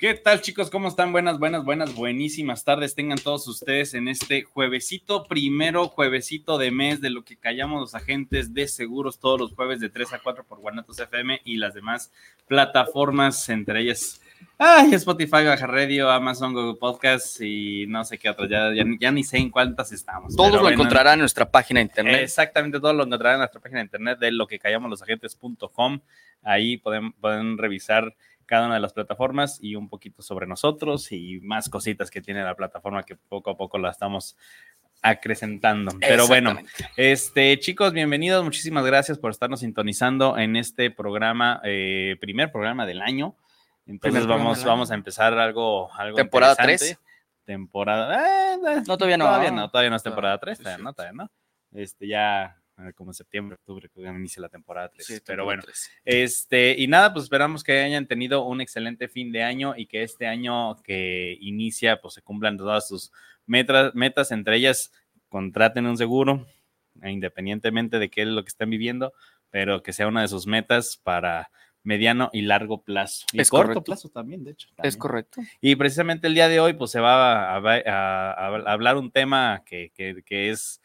¿Qué tal chicos? ¿Cómo están? Buenas, buenas, buenas, buenísimas tardes. Tengan todos ustedes en este juevesito, primero juevesito de mes de lo que callamos los agentes de seguros todos los jueves de 3 a 4 por Guanatos FM y las demás plataformas, entre ellas ay, Spotify, Baja Radio, Amazon, Google Podcast y no sé qué otras. Ya, ya, ni sé en cuántas estamos. Todo lo encontrarán en nuestra página de internet. Exactamente, todo lo encontrarán en nuestra página de internet de lo que callamos los agentes.com. Ahí pueden, pueden revisar cada una de las plataformas y un poquito sobre nosotros y más cositas que tiene la plataforma que poco a poco la estamos acrecentando. Pero bueno, este chicos, bienvenidos, muchísimas gracias por estarnos sintonizando en este programa, eh, primer programa del año. Entonces vamos, vamos a empezar algo, algo temporada 3. Temporada, eh, no todavía no, todavía no, todavía no es temporada 3, todavía no, todavía no. Este ya como septiembre, octubre, que inicia la temporada 3. Pero bueno, este, y nada, pues esperamos que hayan tenido un excelente fin de año y que este año que inicia, pues se cumplan todas sus metas, metas entre ellas contraten un seguro, independientemente de qué es lo que estén viviendo, pero que sea una de sus metas para mediano y largo plazo. Y es corto plazo también, de hecho. Es correcto. Y precisamente el día de hoy, pues se va a, hablar un tema que, que es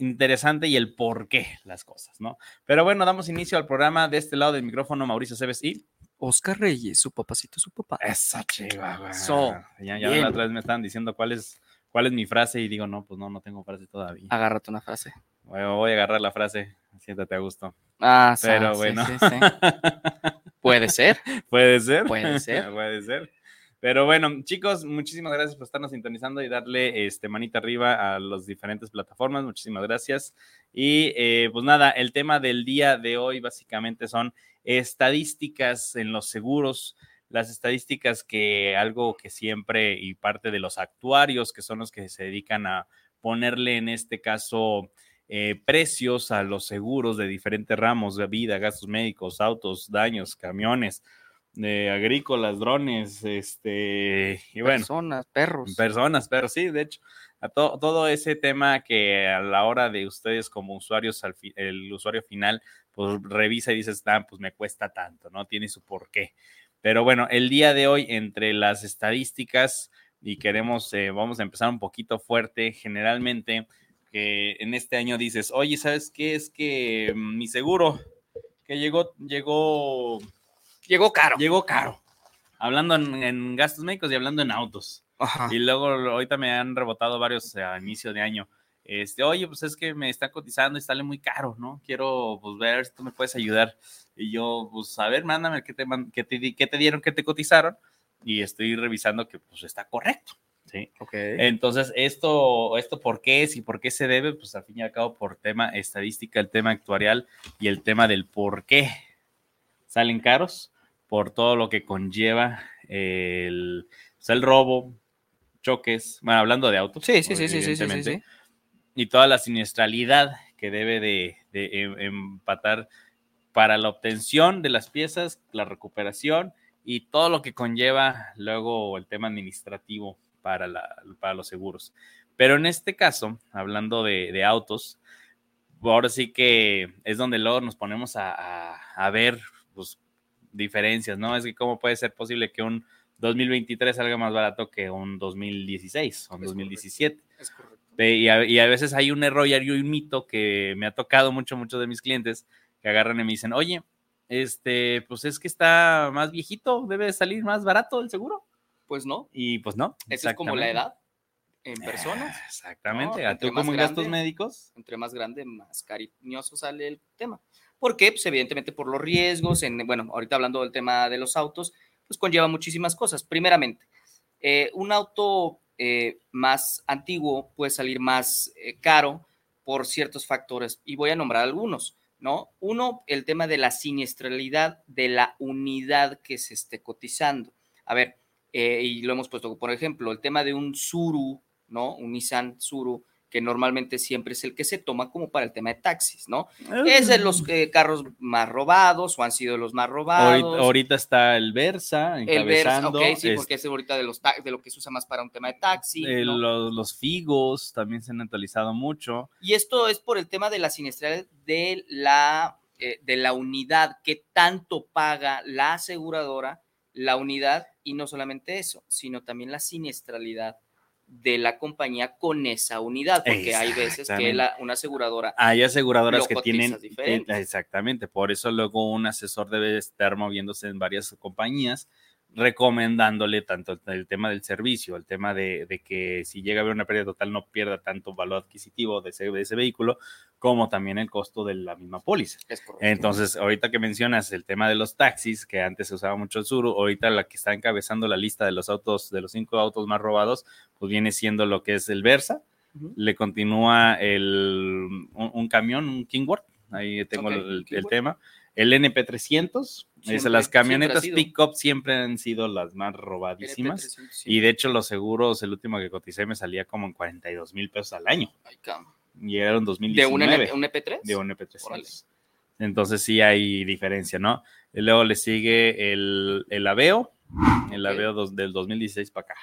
interesante y el por qué las cosas, ¿no? Pero bueno, damos inicio al programa de este lado del micrófono, Mauricio Cebes y Oscar Reyes, su papacito, su papá. Esa chiva, ya, ya la otra vez me estaban diciendo cuál es, cuál es mi frase y digo, no, pues no, no tengo frase todavía. Agárrate una frase. voy a agarrar la frase, siéntate a gusto. Ah, Pero bueno. Puede ser. Puede ser. Puede ser. Puede ser. Pero bueno, chicos, muchísimas gracias por estarnos sintonizando y darle este manita arriba a las diferentes plataformas. Muchísimas gracias. Y eh, pues nada, el tema del día de hoy básicamente son estadísticas en los seguros. Las estadísticas que algo que siempre y parte de los actuarios, que son los que se dedican a ponerle en este caso eh, precios a los seguros de diferentes ramos de vida, gastos médicos, autos, daños, camiones, de agrícolas, drones, este, y bueno. Personas, perros. Personas, perros, sí, de hecho, a todo ese tema que a la hora de ustedes como usuarios, el usuario final, pues revisa y dices, ah, pues me cuesta tanto, ¿no? Tiene su porqué. Pero bueno, el día de hoy, entre las estadísticas, y queremos, eh, vamos a empezar un poquito fuerte, generalmente, que en este año dices, oye, ¿sabes qué? Es que mi seguro que llegó, llegó Llegó caro. Llegó caro. Hablando en, gastos médicos y hablando en autos. Y luego ahorita me han rebotado varios a inicio de año. Este, oye, pues es que me está cotizando y sale muy caro, ¿no? Quiero pues ver si tú me puedes ayudar. Y yo, pues a ver, mándame qué te, qué te, qué te dieron, qué te cotizaron. Y estoy revisando que pues está correcto. ¿sí? Okay. Entonces, esto, esto por qué es y por qué se debe, pues al fin y al cabo por tema estadística, el tema actuarial y el tema del por qué salen caros por todo lo que conlleva el, pues, el robo, choques, bueno, hablando de autos. Sí, sí, sí, sí, sí, sí, Y toda la siniestralidad que debe de, em, empatar para la obtención de las piezas, la recuperación y todo lo que conlleva luego el tema administrativo para, la, para los seguros. Pero en este caso, hablando de, autos, ahora sí que es donde luego nos ponemos a, a, a ver pues, diferencias, ¿no? Es que cómo puede ser posible que un 2023 salga más barato que un 2016 o un 2017. Es correcto. Y, a, y, a, veces hay un error y hay un mito que me ha tocado mucho, muchos de mis clientes que agarran y me dicen, oye, este, pues es que está más viejito, debe salir más barato el seguro. Pues no. Y pues no. Esa es como la edad en personas. Exactamente. ¿A tú como gastos médicos? Entre más grande, más cariñoso sale el tema. ¿Por qué? Pues evidentemente por los riesgos, en, bueno, ahorita hablando del tema de los autos, pues conlleva muchísimas cosas. Primeramente, eh, un auto eh, más antiguo puede salir más eh, caro por ciertos factores y voy a nombrar algunos, ¿no? Uno, el tema de la siniestralidad de la unidad que se esté cotizando. A ver, y lo hemos puesto, por ejemplo, el tema de un Suru, ¿no? Un Nissan Suru que normalmente siempre es el que se toma como para el tema de taxis, ¿no? Es de los eh, carros más robados o han sido los más robados. Ahorita, ahorita está el Versa el Versa, ok, sí, es- porque es ahorita de, los de lo que se usa más para un tema de taxi. eh, ¿no? los, los Figos también se han actualizado mucho. Y esto es por el tema de la siniestralidad de la, eh, de la unidad, que tanto paga la aseguradora, la unidad, y no solamente eso, sino también la siniestralidad de la compañía con esa unidad, porque hay veces que la, una aseguradora Hay aseguradoras que tienen eh, exactamente, por eso luego un asesor debe estar moviéndose en varias compañías recomendándole tanto el, tema del servicio, el tema de, de que si llega a haber una pérdida total no pierda tanto valor adquisitivo de ese, de ese vehículo, como también el costo de la misma póliza. Entonces, ahorita que mencionas el tema de los taxis, que antes se usaba mucho el sur, ahorita la que está encabezando la lista de los autos, de los cinco autos más robados, pues viene siendo lo que es el Versa, Ujú. le continúa el, un, un camión, un Kingworth, ahí tengo Ok, el, el tema, el NP300, Siempre, las camionetas pick-up siempre han sido las más robadísimas. NP300, sí. Y de hecho los seguros, el último que coticé me salía como en 42 mil pesos al año. Ay, Y era en ¿De 2019 un, NP, un EP3? de un EP300. Órale. Entonces sí hay diferencia, ¿no? Y luego le sigue el, el Aveo, el Ok. Aveo dos- del 2016 para acá,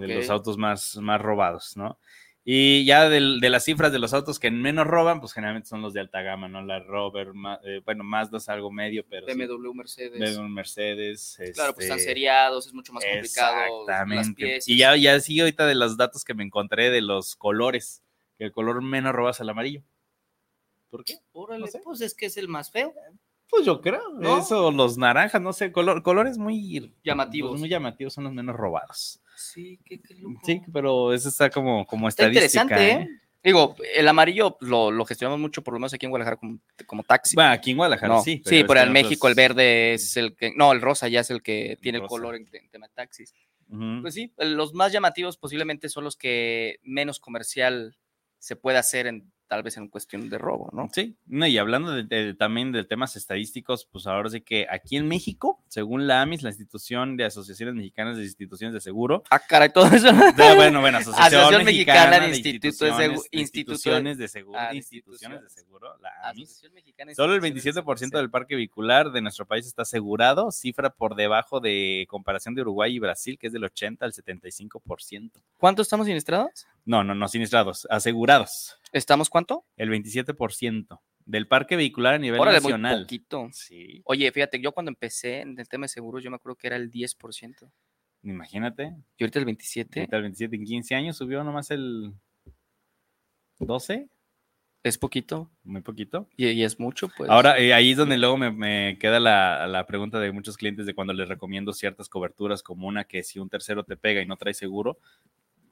de los autos más, más robados, ¿no? Y ya del- de las cifras de los autos que menos roban, pues generalmente son los de alta gama, ¿no? La Rover, ma- eh, bueno, Mazda es algo medio, pero sí, BMW, Mercedes. BMW, Mercedes. Claro, pues están este, seriados, es mucho más complicado. Las Exactamente. piezas. Y ya, ya sigue ahorita de los datos que me encontré de los colores, que el color menos roba es el amarillo. ¿Por qué? Órale, no sé. pues es que es el más feo, Pues yo creo, ¿No? eso, los naranjas, no sé, color, colores muy llamativos. pues muy llamativos son los menos robados. Sí, qué, qué loco. Sí, pero eso está como, como Está estadística. interesante, ¿eh? ¿eh? Digo, el amarillo lo, lo gestionamos mucho, por lo menos aquí en Guadalajara, como, como taxi. Bueno, aquí en Guadalajara No, sí. sí, pero otros- México el verde es el que. No, el rosa ya es el que tiene el color en, en tema de taxis. Pues sí, los más llamativos posiblemente son los que menos comercial se puede hacer en tal vez en cuestión de robo, ¿no? Sí, no, y hablando de- de- también de temas estadísticos, pues ahora sí que aquí en México, según la AMIS, la institución de Asociaciones Mexicanas de Instituciones de Seguro, Ah, caray, todo eso. Ah, bueno, bueno, Asociación, Asociación Mexicana Mexicana de de Institutos de Instituciones, Segu- de Instituciones de Seguro, Ah, Instituciones de. Seguro, la AMIS. Asociación Mexicana de Solo el Instituciones de 27% Seguridad. del parque vehicular de nuestro país está asegurado, cifra por debajo de comparación de Uruguay y Brasil, que es del 80 al 75%. ¿Cuánto estamos siniestrados? No, no, no siniestrados, asegurados. ¿Estamos cuánto? El 27% del parque vehicular a nivel Órale, muy nacional. poquito. Sí, Oye, fíjate, yo cuando empecé en el tema de seguros, yo me acuerdo que era el 10%. imagínate. Y ahorita el 27%. Ahorita el 27 en 15 años subió nomás el 12, Es poquito muy poquito. y, y es mucho, pues. Ahora, eh, ahí es donde luego me, me queda la, la pregunta de muchos clientes de cuando les recomiendo ciertas coberturas, como una que si un tercero te pega y no trae seguro,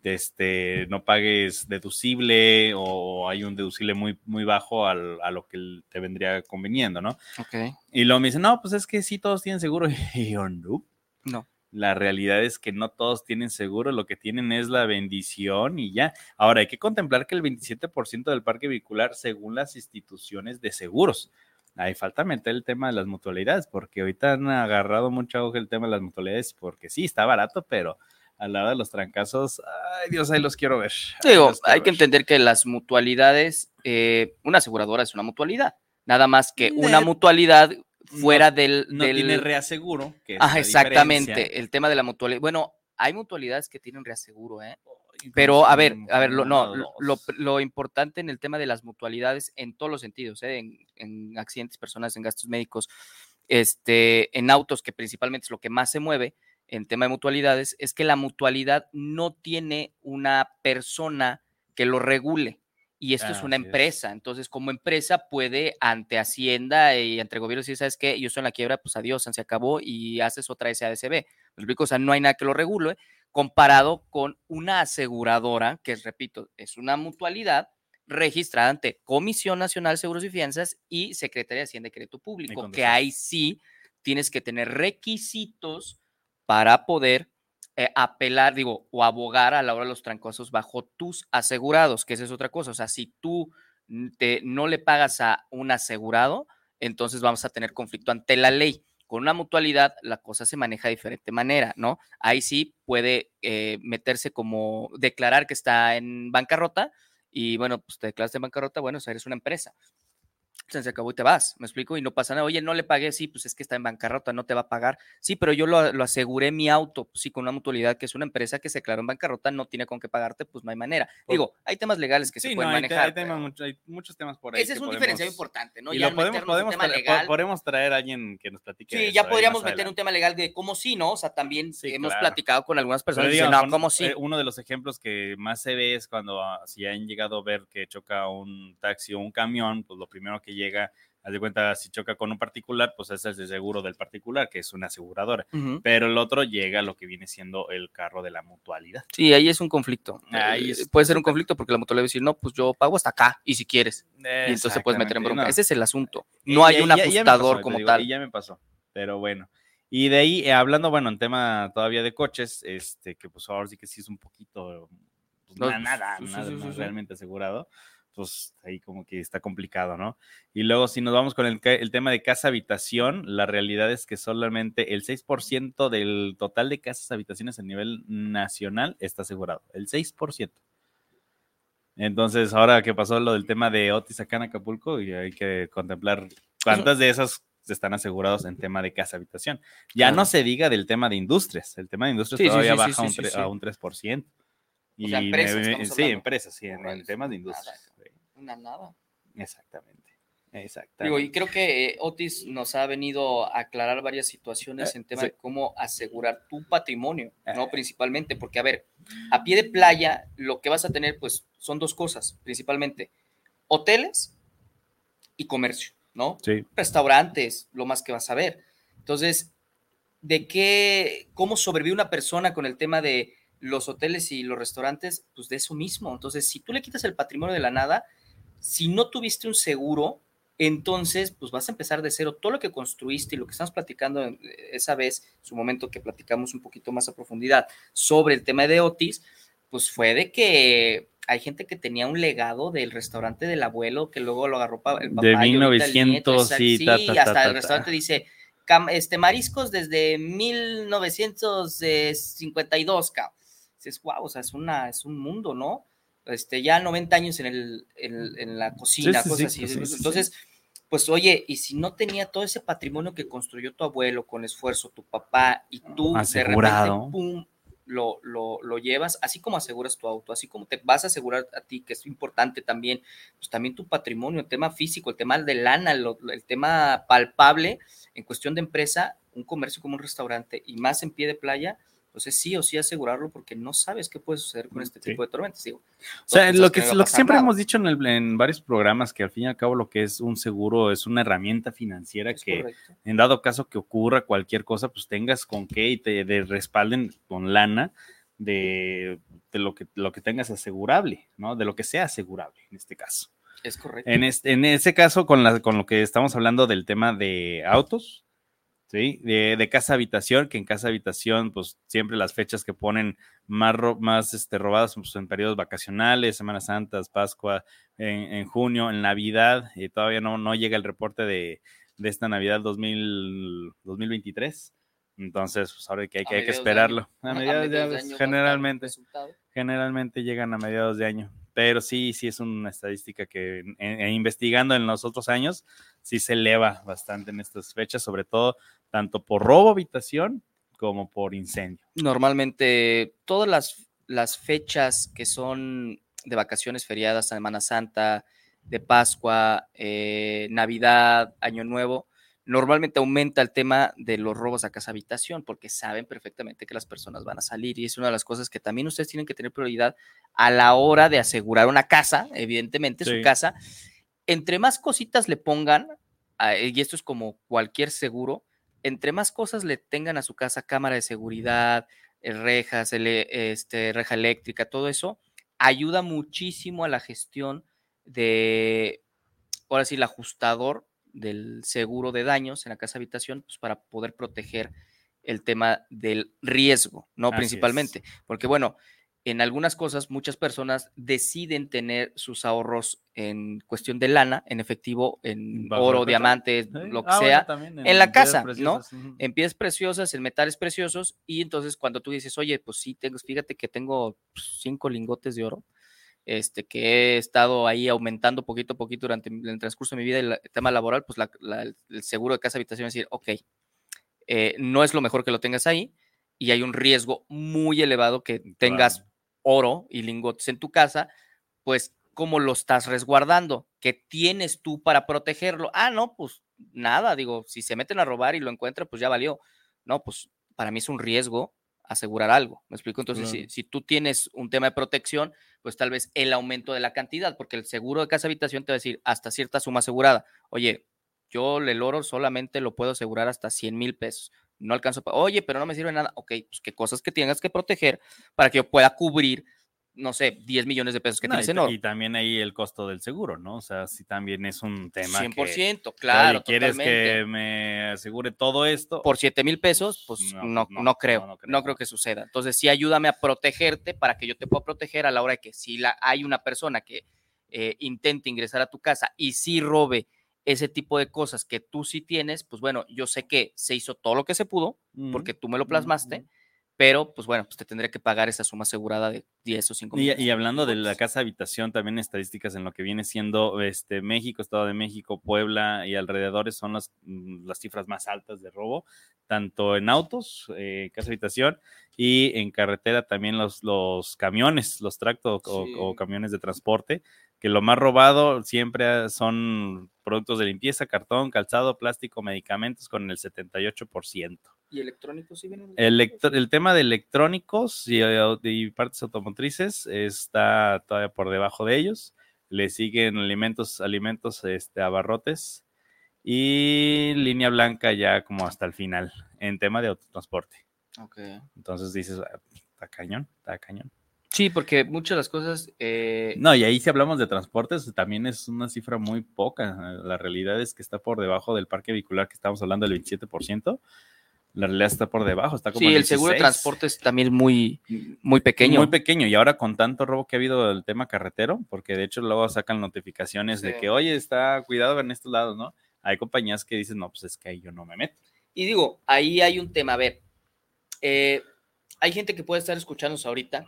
este, no pagues deducible o hay un deducible muy, muy bajo al- a lo que te vendría conveniendo, ¿no? Ok. Y luego me dicen, no, pues es que sí, todos tienen seguro. Y yo, no. No. La realidad es que no todos tienen seguro, lo que tienen es la bendición y ya. Ahora, hay que contemplar que el 27% del parque vehicular, según las instituciones de seguros, ahí falta meter el tema de las mutualidades, porque ahorita han agarrado mucho auge el tema de las mutualidades, porque sí, está barato, pero a la hora de los trancazos, ay Dios, ahí los quiero ver. Digo, quiero hay que entender que las mutualidades, eh, una aseguradora es una mutualidad. Nada más que una mutualidad fuera del. No del- tiene reaseguro. Que Ah, exactamente. diferencia. El tema de la mutualidad. Bueno, hay mutualidades que tienen reaseguro, ¿eh? Pero a ver, a ver, lo, no, lo, lo- lo importante en el tema de las mutualidades en todos los sentidos, ¿eh? en, en accidentes personales, en gastos médicos, este, en autos, que principalmente es lo que más se mueve en tema de mutualidades, es que la mutualidad no tiene una persona que lo regule. Y esto es una Así es. empresa. Entonces, como empresa puede ante Hacienda y entre gobiernos decir, ¿sabes qué? Yo estoy en la quiebra, pues adiós, se acabó y haces otra SADCB. O sea, no hay nada que lo regule comparado con una aseguradora, que repito, es una mutualidad registrada ante Comisión Nacional de Seguros y Fianzas y Secretaría de Hacienda y Crédito Público, que ahí sí tienes que tener requisitos para poder eh, apelar, digo, o abogar a la hora de los trancosos bajo tus asegurados, que esa es otra cosa. O sea, si tú te, no le pagas a un asegurado, entonces vamos a tener conflicto ante la ley. Con una mutualidad la cosa se maneja de diferente manera, ¿no? Ahí sí puede eh, meterse como declarar que está en bancarrota y bueno, pues te declaras en bancarrota, bueno, o sea, eres una empresa se acabó y te vas, me explico, y no pasa nada. Oye, no le pagué, sí, pues es que está en bancarrota, no te va a pagar. Sí, pero yo lo, aseguré mi auto, pues sí, con una mutualidad que es una empresa que se declaró en bancarrota, no tiene con qué pagarte, pues no hay manera. Digo, hay temas legales que se pueden manejar. Hay, muchos temas por ahí. Ese es un diferencial importante, ¿no? Y lo podemos, podemos, traer, podemos traer a alguien que nos platique. Sí, ya podríamos meter un tema legal de cómo sí, ¿no? O sea, también hemos platicado con algunas personas que no, cómo sí. Eh, uno de los ejemplos que más se ve es cuando ah, si han llegado a ver que choca un taxi o un camión, pues lo primero que llega Haz de cuenta, si choca con un particular, pues ese es el seguro del particular, que es una aseguradora. Pero el otro llega a lo que viene siendo el carro de la mutualidad. Sí, ahí es un conflicto. Ahí eh, puede ser un conflicto porque la mutualidad va a decir, no, pues yo pago hasta acá, y si quieres. Y entonces puedes meter en bronca. Ese es el asunto. No hay un ajustador como tal. Y ya me pasó. Pero bueno. Y de ahí, eh, hablando, bueno, en tema todavía de coches, este, que pues ahora sí que sí es un poquito, pues, nada, nada, nada realmente asegurado pues ahí como que está complicado, ¿no? Y luego si nos vamos con el, tema de casa habitación, la realidad es que solamente el 6% del total de casas habitaciones a nivel nacional está asegurado, el 6%. Entonces, ahora que pasó lo del tema de Otis acá en Acapulco, y hay que contemplar cuántas de esas están asegurados en tema de casa habitación. Ya no se diga del tema de industrias, el tema de industrias todavía baja a un 3%. Y empresas, sí, empresas, sí, en el tema de industria. Una nada. Exactamente. Exactamente. Digo, y creo que eh, Otis nos ha venido a aclarar varias situaciones eh, en tema de cómo asegurar tu patrimonio, ¿no? Eh. Principalmente, porque, a ver, a pie de playa, lo que vas a tener, pues, son dos cosas, principalmente, hoteles y comercio, ¿no? Sí. Restaurantes, lo más que vas a ver. Entonces, ¿de qué, cómo sobrevive una persona con el tema de los hoteles y los restaurantes, pues de eso mismo. Entonces, si tú le quitas el patrimonio de la nada, si no tuviste un seguro, entonces pues vas a empezar de cero. Todo lo que construiste y lo que estamos platicando esa vez, su momento que platicamos un poquito más a profundidad sobre el tema de Otis, pues fue de que hay gente que tenía un legado del restaurante del abuelo que luego lo agarró el papá. De 1900, sí, sí hasta el restaurante dice este, mariscos desde 1952, cabrón dices, wow, o sea, es, una, es un mundo, ¿no? Este, ya 90 años en, el, en, la cocina, cosas así. Entonces, pues oye, y si no tenía todo ese patrimonio que construyó tu abuelo con esfuerzo, tu papá, y tú de repente, pum, lo, lo, lo, llevas, así como aseguras tu auto, así como te vas a asegurar a ti, que es importante también, pues también tu patrimonio, el tema físico, el tema de lana, el tema palpable en cuestión de empresa, un comercio como un restaurante y más en pie de playa, entonces sí o sí asegurarlo porque no sabes qué puede suceder con este tipo de tormentas. Digo, o sea, lo que, lo que siempre hemos dicho en, en, varios programas, que al fin y al cabo lo que es un seguro es una herramienta financiera que en dado caso que ocurra cualquier cosa, pues tengas con qué y te respalden con lana de, de, lo, que, lo que tengas asegurable, ¿no? De lo que sea asegurable en este caso. Es correcto. En, este, en ese caso, con, la, con lo que estamos hablando del tema de autos, ¿sí? De, casa habitación, que en casa habitación, pues siempre las fechas que ponen más, más este, robadas pues, en periodos vacacionales, Semanas Santas, Pascua, en, junio, en Navidad, y todavía no, no llega el reporte de, esta Navidad 2000, 2023. Entonces, pues ahora que hay, que, hay que esperarlo. a mediados, de año, generalmente, generalmente llegan a mediados de año pero sí, sí es una estadística que investigando en los otros años, sí se eleva bastante en estas fechas, sobre todo tanto por robo habitación como por incendio. Normalmente todas las, las fechas que son de vacaciones feriadas, Semana Santa, de Pascua, eh, Navidad, Año Nuevo, normalmente aumenta el tema de los robos a casa habitación porque saben perfectamente que las personas van a salir y es una de las cosas que también ustedes tienen que tener prioridad a la hora de asegurar una casa, evidentemente su casa. Entre más cositas le pongan, y esto es como cualquier seguro, entre más cosas le tengan a su casa, cámara de seguridad, eh, rejas, este, reja eléctrica, todo eso, ayuda muchísimo a la gestión de, ahora sí, el ajustador del seguro de daños en la casa habitación, pues para poder proteger el tema del riesgo, ¿no? Principalmente. Porque bueno, en algunas cosas muchas personas deciden tener sus ahorros en cuestión de lana, en efectivo, en oro, diamantes, lo que ah, sea, en, la casa, ¿no? En piezas preciosas, en metales preciosos, y entonces cuando tú dices, oye, pues sí, tengo, fíjate que tengo cinco lingotes de oro, este, que he estado ahí aumentando poquito a poquito durante el transcurso de mi vida el, tema laboral, pues el seguro de casa habitación es decir, ok, eh, no es lo mejor que lo tengas ahí y hay un riesgo muy elevado que tengas oro y lingotes en tu casa, pues cómo lo estás resguardando, qué tienes tú para protegerlo. Ah, no, pues nada, digo, si se meten a robar y lo encuentran, pues ya valió. No, pues para mí es un riesgo asegurar algo. ¿Me explico? Entonces, si, tú tienes un tema de protección, pues tal vez el aumento de la cantidad, porque el seguro de casa habitación te va a decir hasta cierta suma asegurada. Oye, yo el oro solamente lo puedo asegurar hasta 100 mil pesos. No alcanzo. Oye, pero no me sirve nada. Ok, pues qué cosas que tengas que proteger para que yo pueda cubrir no sé, 10 millones de pesos que tienes en oro. Y también ahí el costo del seguro, ¿no? O sea, si también es un tema 100%, claro. ¿Quieres que me asegure todo esto? Por 7 mil pesos, pues no, no, creo, no, creo, que suceda. Entonces, sí ayúdame a protegerte para que yo te pueda proteger a la hora de que si la, hay una persona que eh, intente ingresar a tu casa y sí robe ese tipo de cosas que tú sí tienes, pues bueno, yo sé que se hizo todo lo que se pudo, porque tú me lo plasmaste pero pues bueno, pues te tendré que pagar esa suma asegurada de 10 o 5 mil. Y, hablando de la casa habitación, también estadísticas en lo que viene siendo este México, Estado de México, Puebla y alrededores son las, mm, las cifras más altas de robo, tanto en autos, eh, casa habitación, y en carretera también los, los camiones, los tractos o camiones de transporte, que lo más robado siempre son productos de limpieza, cartón, calzado, plástico, medicamentos con el 78%. ¿Y electrónicos sí vienen? El, el tema de electrónicos y, partes automotrices está todavía por debajo de ellos. Le siguen alimentos, alimentos, este, abarrotes y línea blanca ya como hasta el final en tema de autotransporte. Ok. Entonces dices, ah, está cañón, está cañón. Sí, porque muchas de las cosas... Eh, no, y ahí si hablamos de transportes, también es una cifra muy poca. La realidad es que está por debajo del parque vehicular que estamos hablando del 27% la realidad está por debajo, está como Sí, el seguro de transporte es también muy, muy pequeño. Muy pequeño, y ahora con tanto robo que ha habido del tema carretero, porque de hecho luego sacan notificaciones de que, oye, está cuidado en estos lados, ¿no? Hay compañías que dicen, no, pues es que ahí yo no me meto. Y digo, ahí hay un tema, a ver, eh, hay gente que puede estar escuchándonos ahorita,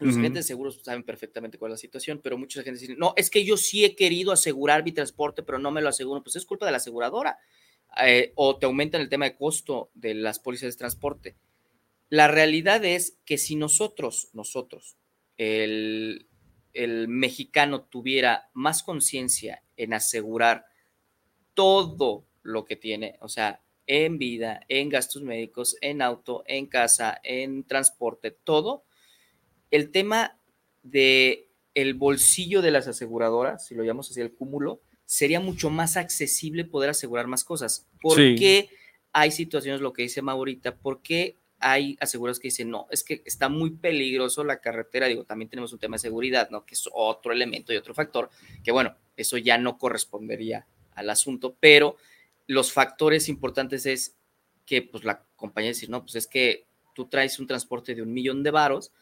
los agentes de seguros saben perfectamente cuál es la situación, pero mucha gente dice, no, es que yo sí he querido asegurar mi transporte, pero no me lo aseguro. Pues es culpa de la aseguradora. Eh, o te aumentan el tema de costo de las pólizas de transporte. La realidad es que si nosotros, nosotros, el, el mexicano tuviera más conciencia en asegurar todo lo que tiene, o sea, en vida, en gastos médicos, en auto, en casa, en transporte, todo, el tema de el bolsillo de las aseguradoras, si lo llamamos así, el cúmulo, sería mucho más accesible poder asegurar más cosas. ¿Por qué hay situaciones, lo que dice Maurita, por qué hay asegurados que dicen, no, es que está muy peligroso la carretera, digo, también tenemos un tema de seguridad, ¿no? Que es otro elemento y otro factor, que bueno, eso ya no correspondería al asunto, pero los factores importantes es que pues la compañía dice, no, pues es que tú traes un transporte de un millón de varos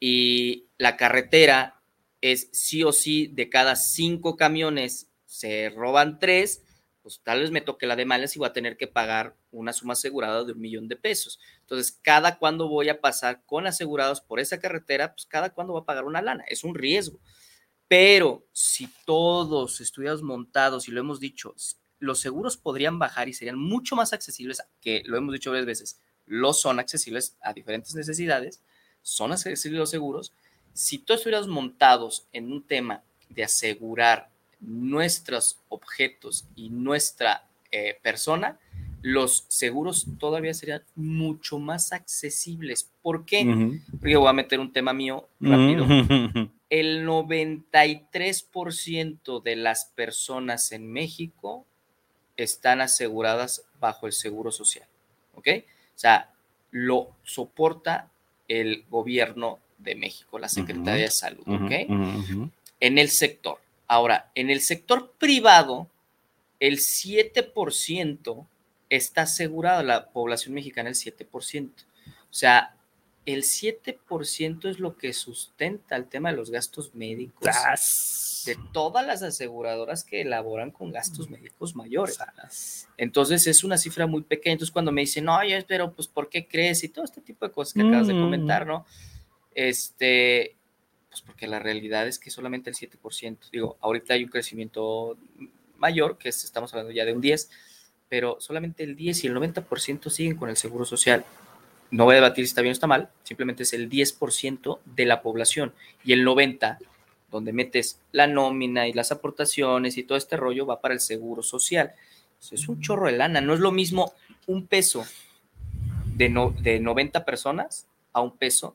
y la carretera es sí o sí de cada cinco camiones se roban tres, pues tal vez me toque la de malas y voy a tener que pagar una suma asegurada de un millón de pesos. Entonces, cada cuando voy a pasar con asegurados por esa carretera, pues cada cuando voy a pagar una lana, es un riesgo. Pero si todos estuviéramos montados, y lo hemos dicho, los seguros podrían bajar y serían mucho más accesibles, que lo hemos dicho varias veces, lo son accesibles a diferentes necesidades, son accesibles los seguros. Si todos estuviéramos montados en un tema de asegurar nuestros objetos y nuestra eh, persona, los seguros todavía serían mucho más accesibles. ¿Por qué? Porque voy a meter un tema mío rápido. El 93% de las personas en México están aseguradas bajo el seguro social. ¿Ok? O sea, lo soporta el gobierno de México, la Secretaría de Salud. ¿Ok? En el sector. Ahora, en el sector privado, el 7% está asegurado, la población mexicana el 7%. O sea, el 7% es lo que sustenta el tema de los gastos médicos de todas las aseguradoras que elaboran con gastos médicos mayores. Entonces es una cifra muy pequeña. Entonces cuando me dicen, no, pero pues ¿por qué crees? Y todo este tipo de cosas que acabas de comentar, mm. ¿no? Este, Pues porque la realidad es que solamente el 7%, digo, ahorita hay un crecimiento mayor, que es, estamos hablando ya de un 10, pero solamente el 10 y el 90% siguen con el seguro social. No voy a debatir si está bien o está mal, simplemente es el 10% de la población y el 90% donde metes la nómina y las aportaciones y todo este rollo va para el seguro social. es un chorro de lana, no es lo mismo un peso de, no, de 90 personas a un peso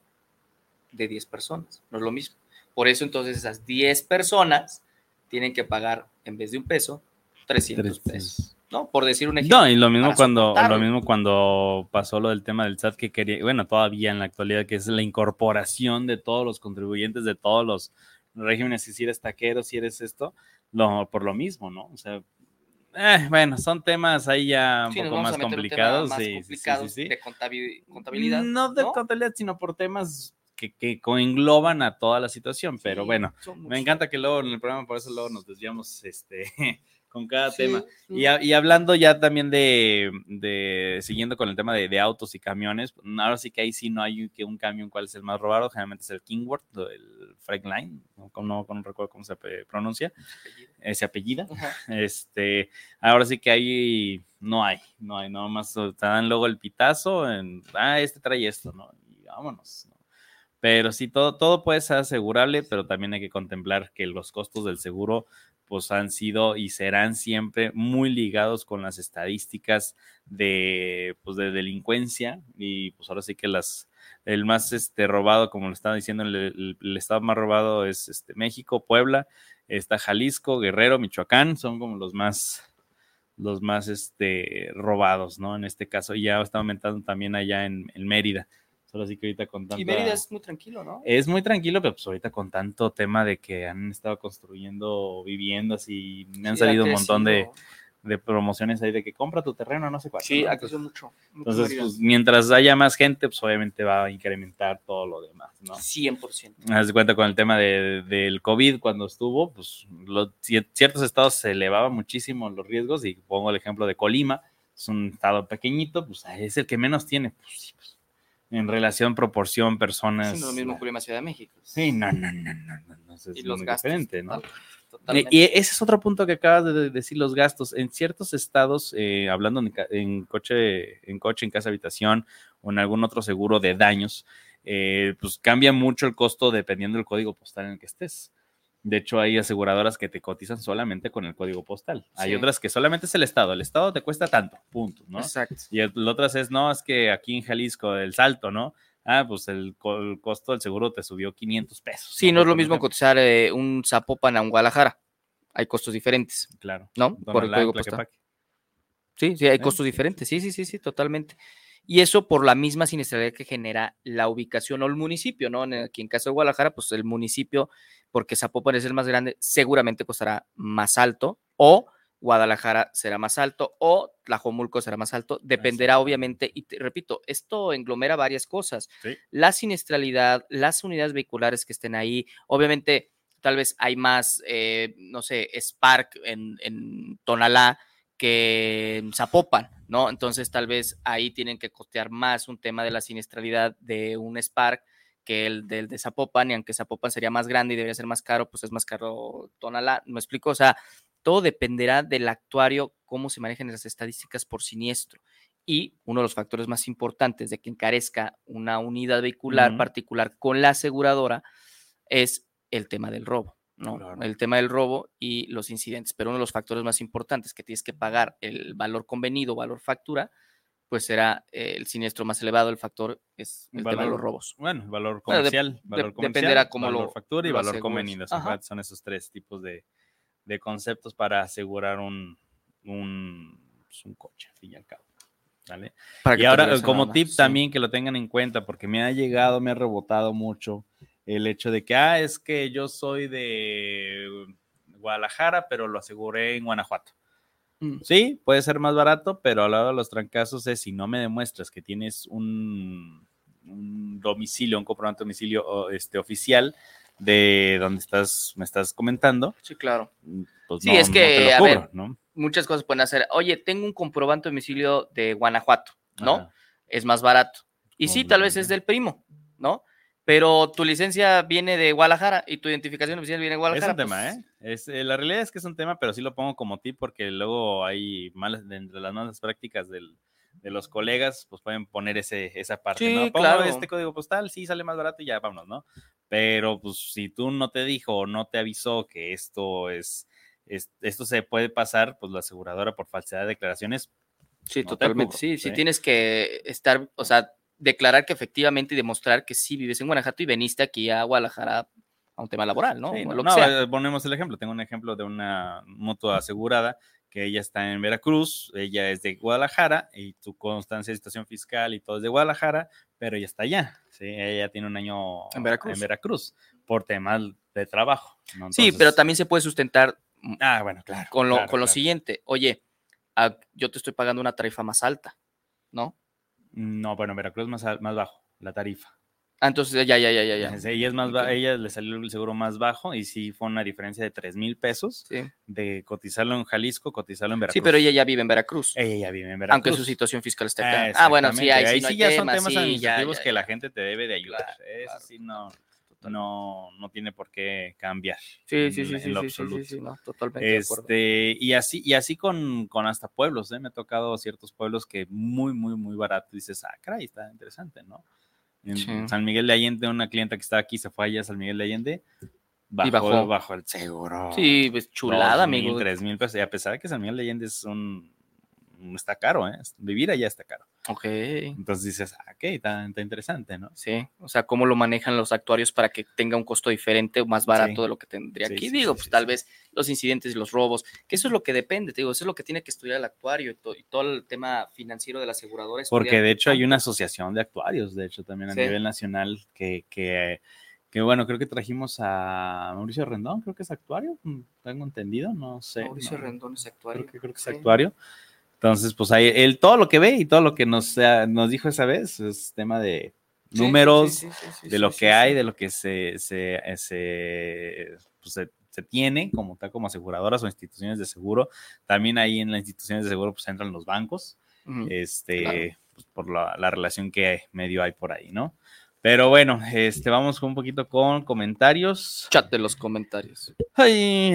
de 10 personas, no es lo mismo. Por eso entonces esas 10 personas tienen que pagar en vez de un peso 300 pesos. ¿No? Por decir un ejemplo. No, y lo mismo cuando lo mismo cuando pasó lo del tema del SAT que quería, bueno, todavía en la actualidad que es la incorporación de todos los contribuyentes de todos los regímenes, si eres taquero, si eres esto, lo, por lo mismo, ¿no? O sea, eh, bueno, son temas ahí ya un poco más complicados. Más complicados de contabilidad. No de contabilidad, sino por temas que, que engloban a toda la situación, pero bueno, me encanta que luego en el programa, por eso luego nos desviamos este, con cada tema. Y, y, hablando ya también de, de siguiendo con el tema de, de, autos y camiones, ahora sí que ahí sí no hay que un camión cuál es el más robado, generalmente es el Kingworth, el Frankline, no, no, no, recuerdo cómo se pronuncia, ese apellido. Este, ahora sí que ahí no hay, no hay, no más te dan luego el pitazo, en, ah, este trae esto, ¿no? Y vámonos, ¿no? Pero sí, todo, todo puede ser asegurable, pero también hay que contemplar que los costos del seguro pues han sido y serán siempre muy ligados con las estadísticas de, pues, de delincuencia y pues ahora sí que las el más este, robado, como lo estaba diciendo, el, estado más robado es este, México, Puebla, está Jalisco, Guerrero, Michoacán, son como los más los más este, robados, ¿no? En este caso, ya está aumentando también allá en Mérida. Solo así que ahorita con tanto. Y Mérida es muy tranquilo, ¿no? Es muy tranquilo, pero pues ahorita con tanto tema de que han estado construyendo viviendas y me han salido un montón de, promociones ahí de que compra tu terreno, no sé cuál. Sí, ha crecido mucho. Entonces, pues, mientras haya más gente, pues obviamente va a incrementar todo lo demás, ¿no? 100%. Haz de cuenta con el tema de, del COVID cuando estuvo, pues ciertos estados se elevaban muchísimo los riesgos y pongo el ejemplo de Colima, es un estado pequeñito, pues es el que menos tiene, pues sí, pues en relación, proporción, personas. Es lo mismo que Ciudad de México. Sí, no, no, no, no, no, y los gastos, ¿no? Y ese es otro punto que acabas de decir, los gastos. En ciertos estados, eh, hablando en, coche, en coche, en casa habitación o en algún otro seguro de daños, eh, pues cambia mucho el costo dependiendo del código postal en el que estés. De hecho, hay aseguradoras que te cotizan solamente con el código postal. Hay otras que solamente es el Estado. El Estado te cuesta tanto, punto, ¿no? Exacto. Y el, otras es, no, es que aquí en Jalisco, el salto, ¿no? Ah, pues el, costo del seguro te subió 500 pesos. Sí, no, es lo mismo cotizar eh, un Zapopan a un Guadalajara. Hay costos diferentes. Claro. ¿No? Por el código postal. Sí, sí, hay costos diferentes. Sí, sí, sí, sí, totalmente. Y eso por la misma siniestralidad que genera la ubicación o el municipio, ¿no? Aquí en caso de Guadalajara, pues el municipio, porque Zapopan es el más grande, seguramente costará más alto o Guadalajara será más alto o Tlajomulco será más alto. Dependerá, obviamente, y repito, esto englomera varias cosas. La siniestralidad, las unidades vehiculares que estén ahí, obviamente, tal vez hay más, eh, no sé, Spark en, en Tonalá que Zapopan, ¿no? Entonces tal vez ahí tienen que costear más un tema de la siniestralidad de un Spark que el del de Zapopan, y aunque Zapopan sería más grande y debería ser más caro, pues es más caro Tonalá, ¿me explico? O sea, todo dependerá del actuario, cómo se manejan las estadísticas por siniestro. Y uno de los factores más importantes de que encarezca una unidad vehicular particular con la aseguradora es el tema del robo. ¿No? El tema del robo y los incidentes. Pero uno de los factores más importantes que tienes que pagar el valor convenido, valor factura, pues será eh, el siniestro más elevado. El factor es el tema de los robos. Bueno, valor comercial, valor comercial, dependerá cómo valor lo, factura y valor convenido. Son esos tres tipos de, conceptos para asegurar un, un, pues, un coche, al fin y al cabo. Y ahora, como tip también que lo tengan en cuenta, porque me ha llegado, me ha rebotado mucho el hecho de que, ah, es que yo soy de Guadalajara, pero lo aseguré en Guanajuato. Mm. Sí, puede ser más barato, pero al lado de los trancazos es si no me demuestras que tienes un, domicilio, un comprobante de domicilio este, oficial de donde estás, me estás comentando. Sí, claro. Mm, pues sí, es que, a ver, muchas cosas pueden hacer. Oye, tengo un comprobante de domicilio de Guanajuato, ¿no? Es más barato. Y sí, tal vez es del primo, ¿no? Pero tu licencia viene de Guadalajara y tu identificación oficial viene de Guadalajara. Es un tema, pues, ¿eh? Es, eh, la realidad es que es un tema, pero sí lo pongo como tip porque luego hay malas, entre las malas prácticas del, de los colegas, pues pueden poner ese, esa parte, Sí, ¿no? Pongo claro. este código postal, sí sale más barato y ya vámonos, ¿no? Pero pues si tú no te dijo o no te avisó que esto es, es- esto se puede pasar, pues la aseguradora por falsedad de declaraciones, Sí, no te totalmente. Sí, sí, ¿sí? tienes que estar, o sea, declarar que efectivamente y demostrar que sí vives en Guanajuato y veniste aquí a Guadalajara a un tema laboral, ¿no? Sí, no, sea. eh, ponemos el ejemplo. Tengo un ejemplo de una moto asegurada que ella está en Veracruz, ella es de Guadalajara y tu constancia de situación fiscal y todo es de Guadalajara, pero ella está allá. ¿sí? Ella tiene un año En Veracruz. en Veracruz por temas de trabajo. ¿no? sí, pero también se puede sustentar Ah, bueno, claro. con lo, claro, con lo siguiente. Oye, ah, yo te estoy pagando una tarifa más alta, ¿no? No, bueno, Veracruz es más, más bajo, la tarifa. Ah, entonces ya, ya, ya, ya, ya. Ella, es más ba- Ok. ella le salió el seguro más bajo y sí fue una diferencia de 3 mil pesos Sí. de cotizarlo en Jalisco, cotizarlo en Veracruz. Sí, pero ella ya vive en Veracruz. Ella ya vive en Veracruz. Aunque su situación fiscal esté Ah, acá. Ah, bueno, sí, ahí sí, no hay ya son temas sí, administrativos ya, que la gente te debe de ayudar. Claro, Eso claro. sí no, no, no tiene por qué cambiar. Sí, en- sí, sí, en sí, lo sí, sí, sí, absoluto. sí, no, totalmente de acuerdo. Este, y así, y así con, con hasta pueblos, ¿eh? Me ha tocado ciertos pueblos que muy, muy, muy barato. Dices, ah, caray, está interesante, ¿no? En Sí. San Miguel de Allende, una clienta que estaba aquí se fue allá a San Miguel de Allende, bajó, bajó. bajó el seguro. Sí, pues chulada, amigo. Tres mil pesos. Y a pesar de que San Miguel de Allende es un, está caro, ¿eh? Vivir allá está caro. Ok. Entonces dices, ah, ok, está, está interesante, ¿no? Sí, o sea, cómo lo manejan los actuarios para que tenga un costo diferente o más barato Sí. de lo que tendría Sí, aquí. sí, Digo, pues tal vez los incidentes y los robos, que eso es lo que depende, te digo, eso es lo que tiene que estudiar el actuario y, to- y todo el tema financiero de la aseguradora. Porque de hecho hay una asociación de actuarios, de hecho, también a nivel nacional, que, que, que, bueno, creo que trajimos a Mauricio Rendón, creo que es actuario, tengo entendido, no sé. Mauricio no, Rendón es actuario. Creo que, creo que es Sí. actuario. Entonces, pues ahí, él todo lo que ve y todo lo que nos, eh, nos dijo esa vez es tema de Sí, números, sí, sí, sí, de lo que hay, de lo que se, se, se, pues, se- se tiene como tal como aseguradoras o instituciones de seguro. También ahí en las instituciones de seguro pues entran los bancos, este, Claro. pues, por la, la relación que medio hay por ahí, ¿no? Pero bueno, este, vamos un poquito con comentarios. Chat de los comentarios. Ay,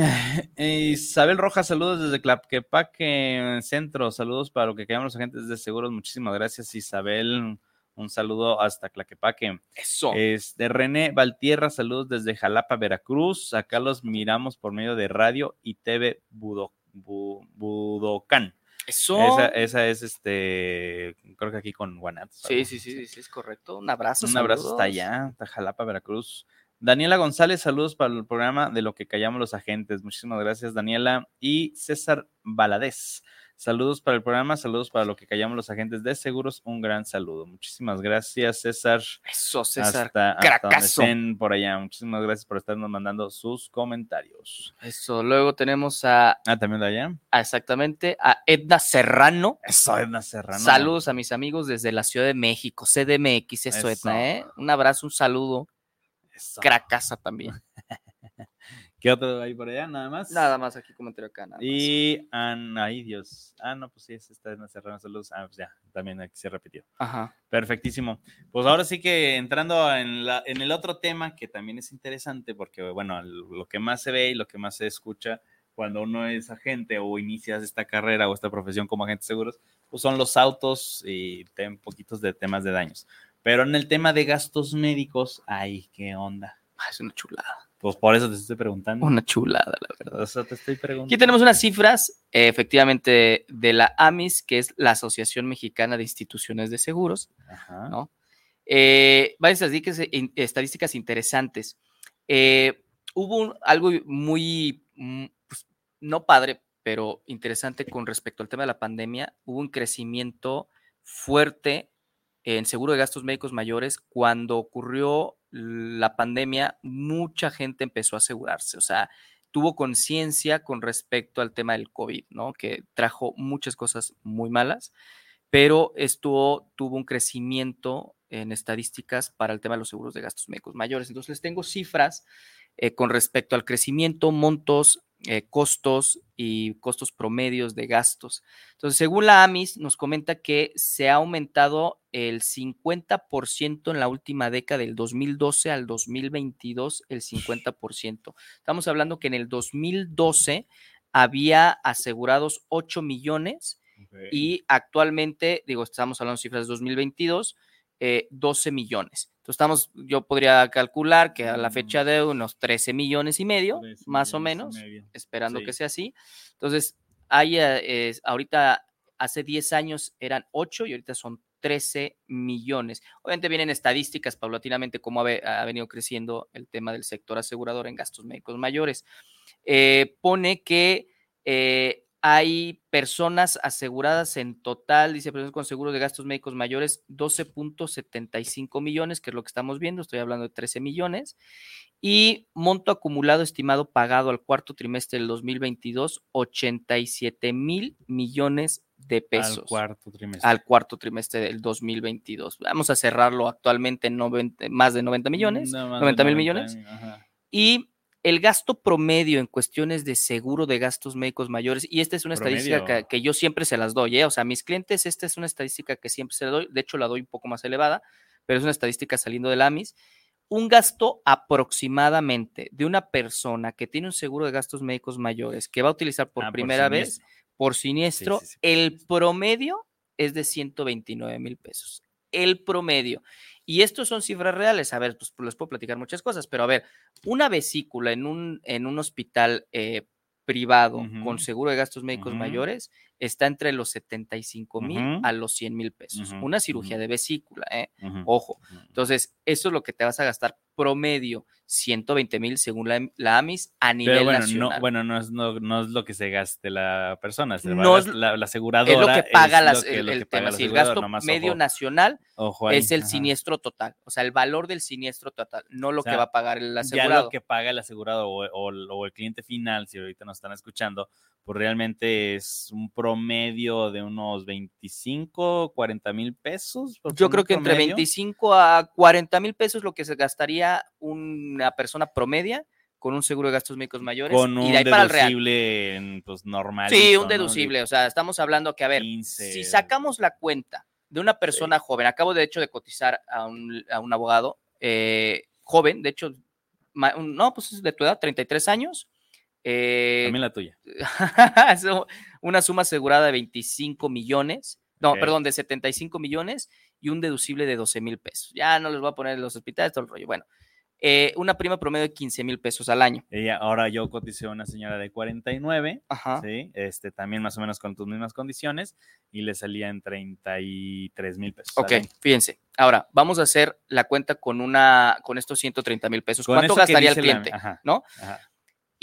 Isabel Rojas, saludos desde Claquepaque Centro, saludos para lo que quedamos los agentes de seguros. Muchísimas gracias, Isabel. Un saludo hasta Claquepaque. Eso. Este, René Valtierra, saludos desde Jalapa, Veracruz. Acá los miramos por medio de radio y TV Budo, Bu- Budocán. Eso. Esa, esa es este, creo que aquí con Guanatos. Sí, sí, sí, sí, sí, es correcto. Un abrazo. Un abrazo hasta allá, hasta Jalapa, Veracruz. Daniela González, saludos para el programa de lo que callamos los agentes. Muchísimas gracias, Daniela. Y César Valadez, saludos para el programa, saludos para lo que callamos los agentes de seguros. Un gran saludo. Muchísimas gracias, César. Eso, César. hasta, hasta cracazo. estén por allá. Muchísimas gracias por estarnos mandando sus comentarios. Eso. Luego tenemos a, Ah, también de allá. a exactamente a Edna Serrano. Eso, Edna Serrano. Saludos a mis amigos desde la Ciudad de México, CDMX, eso, Eso. Edna, ¿eh? Un abrazo, un saludo. Eso. Cracasa también. ¿Qué otro hay por allá? Nada más. Nada más aquí comentario acá. Nada más. Y, Ana, ay Dios. Ah, no, pues sí, es esta Edna Serrano. Saludos. Ah, pues ya, también aquí se repitió. Ajá. Perfectísimo. Pues ahora sí que entrando en, la, en el otro tema que también es interesante porque, bueno, lo que más se ve y lo que más se escucha cuando uno es agente o inicias esta carrera o esta profesión como agente de seguros, pues son los autos y tem- poquitos de temas de daños. Pero en el tema de gastos médicos, ay, qué onda. Ah, es una chulada. Pues por eso te estoy preguntando. Una chulada, la verdad. Eso te estoy preguntando. Aquí tenemos unas cifras, eh, efectivamente, de la AMIS, que es la Asociación Mexicana de Instituciones de Seguros. Ajá. ¿no? Eh, varias estadísticas interesantes. Eh, hubo un- algo muy, mm, pues, no padre, pero interesante con respecto al tema de la pandemia. Hubo un crecimiento fuerte en seguro de gastos médicos mayores. Cuando ocurrió la pandemia, mucha gente empezó a asegurarse, o sea, tuvo conciencia con respecto al tema del COVID, ¿no? Que trajo muchas cosas muy malas pero esto tuvo un crecimiento en estadísticas para el tema de los seguros de gastos médicos mayores. Entonces les tengo cifras eh, con respecto al crecimiento, montos eh, costos y costos promedios de gastos. Entonces, según la AMIS, nos comenta que se ha aumentado el 50% en la última década, del 2012 al 2022, el 50%. Estamos hablando que en el 2012 había asegurados 8 millones y actualmente, digo, estamos hablando de cifras de 2022, 12 millones. Entonces, estamos, yo podría calcular que a la fecha mm. de unos 13 millones y medio, más o menos, esperando que sea así. Entonces, hay, eh, ahorita, hace 10 años eran 8 y ahorita son 13 millones. Obviamente vienen estadísticas paulatinamente cómo ha, venido creciendo el tema del sector asegurador en gastos médicos mayores. Eh, pone que eh, hay personas aseguradas en total, dice personas con seguros de gastos médicos mayores, 12.75 millones, que es lo que estamos viendo, estoy hablando de 13 millones, y monto acumulado estimado pagado al cuarto trimestre del 2022, 87 mil millones de pesos. Al cuarto trimestre. Al cuarto trimestre del 2022. Vamos a cerrarlo actualmente en más de 90 millones, 90 mil millones. Y el gasto promedio en cuestiones de seguro de gastos médicos mayores, y esta es una estadística que, yo siempre se las doy, ¿eh? o sea, a mis clientes esta es una estadística que siempre se la doy, de hecho la doy un poco más elevada, pero es una estadística saliendo del AMIS, un gasto aproximadamente de una persona que tiene un seguro de gastos médicos mayores que va a utilizar por ah, primera vez por siniestro, el promedio es de 129 mil pesos. El promedio. Y estos son cifras reales. A ver, pues les puedo platicar muchas cosas, pero a ver, una vesícula en un, en un hospital eh, privado con seguro de gastos médicos mayores está entre los 75 mil a los 100 mil pesos. Una cirugía de vesícula, ¿eh? Ojo. Entonces, eso es lo que te vas a gastar promedio 120 mil según la, AMIS a nivel bueno, nacional. No, bueno, no es, no, es lo que se gaste la persona, no es, la, aseguradora. Es lo que paga el, tema. Si el gasto medio nacional es el siniestro total, o sea, el valor del siniestro total, no lo que va a pagar el asegurado. Ya lo que paga el asegurado o, o el cliente final, si ahorita nos están escuchando, pues realmente es un promedio de unos 25, 40 mil pesos. Yo creo que entre 25 a 40 mil pesos lo que se gastaría una persona promedia con un seguro de gastos médicos mayores. Con un deducible pues, normal. Sí, un deducible. O sea, estamos hablando que, a ver, si sacamos la cuenta de una persona joven, acabo de hecho de cotizar a un, a un abogado eh, joven, de hecho, no, pues es de tu edad, 33 años eh, También la tuya. una suma asegurada de 25 millones, no, perdón, de 75 millones y un deducible de 12 mil pesos. Ya no les voy a poner los hospitales, todo el rollo. Bueno, eh, una prima promedio de 15 mil pesos al año. Ahora yo coticé a una señora de 49, ¿sí? este, también más o menos con tus mismas condiciones, y le salía en 33 mil pesos. Ok, fíjense. Ahora, vamos a hacer la cuenta con una, con estos 130 mil pesos. ¿Cuánto gastaría el cliente? ¿No? Ajá.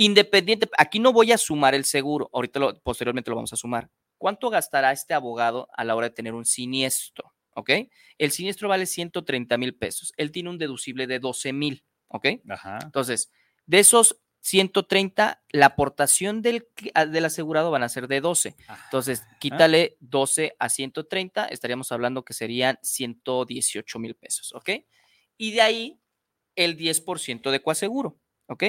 Independiente, aquí no voy a sumar el seguro, ahorita lo, posteriormente lo vamos a sumar. ¿Cuánto gastará este abogado a la hora de tener un siniestro? ¿Ok? El siniestro vale 130 mil pesos. Él tiene un deducible de 12 mil. ¿Ok? Ajá. Entonces, de esos 130, la aportación del, del, asegurado van a ser de 12. Entonces, quítale 12 a 130, estaríamos hablando que serían 118 mil pesos. ¿Ok? Y de ahí el 10% de coaseguro. ¿Ok?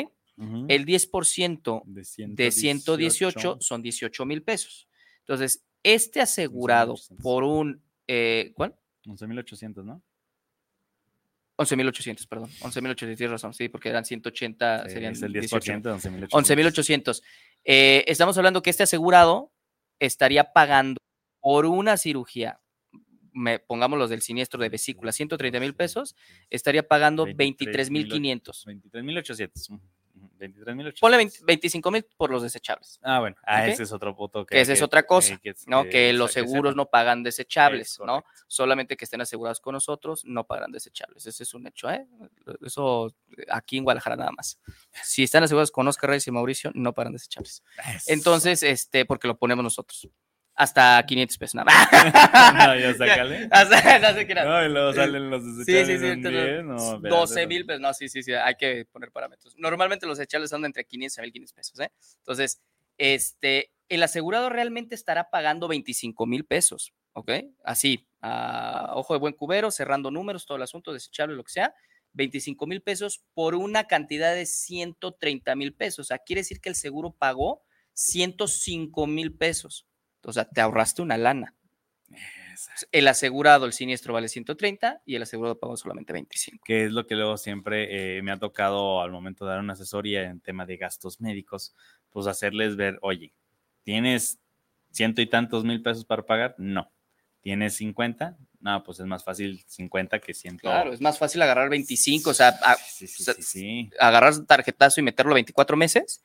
El 10% de, 118 son 18 mil pesos. Entonces, este asegurado por un, eh, ¿cuál? 11.800, ¿no? 11.800, perdón. 11.800, tienes razón, sí, porque eran 180, serían el 10% de 11.800. 11.800. Eh, estamos hablando que este asegurado estaría pagando por una cirugía, me, pongamos los del siniestro de vesícula, 130 mil pesos, estaría pagando 23.500. 23.800. 23 Ponle 25 mil por los desechables. Ah, bueno, ah, ese es otro punto. Que, esa es otra cosa, ¿no? Que, los seguros no pagan desechables, ¿no? Solamente que estén asegurados con nosotros, no pagan desechables. Ese es un hecho, ¿eh? Eso aquí en Guadalajara nada más. Si están asegurados con Oscar Reyes y Mauricio, no pagan desechables. Entonces, este, porque lo ponemos nosotros hasta 500 pesos nada no, ya sácale. no, sé qué No, y luego salen los desechables. Sí, sí, sí. no, 12 mil pesos. No, sí, sí, sí. Hay que poner parámetros. Normalmente los desechables son de entre 500 a 1500 pesos, ¿eh? Entonces, este, el asegurado realmente estará pagando 25 mil pesos, ¿ok? Así, a ojo de buen cubero, cerrando números, todo el asunto, desechable, lo que sea. 25 mil pesos por una cantidad de 130 mil pesos. O sea, quiere decir que el seguro pagó 105 mil pesos. O sea, te ahorraste una lana. El asegurado, el siniestro vale 130 y el asegurado pagó solamente 25. Que es lo que luego siempre eh, me ha tocado al momento de dar una asesoría en tema de gastos médicos, pues hacerles ver, oye, ¿tienes ciento y tantos mil pesos para pagar? No. ¿Tienes 50? No, pues es más fácil 50 que 100. Claro, es más fácil agarrar 25, o sea, sí, sí, sí, sí, agarrar un tarjetazo y meterlo 24 meses,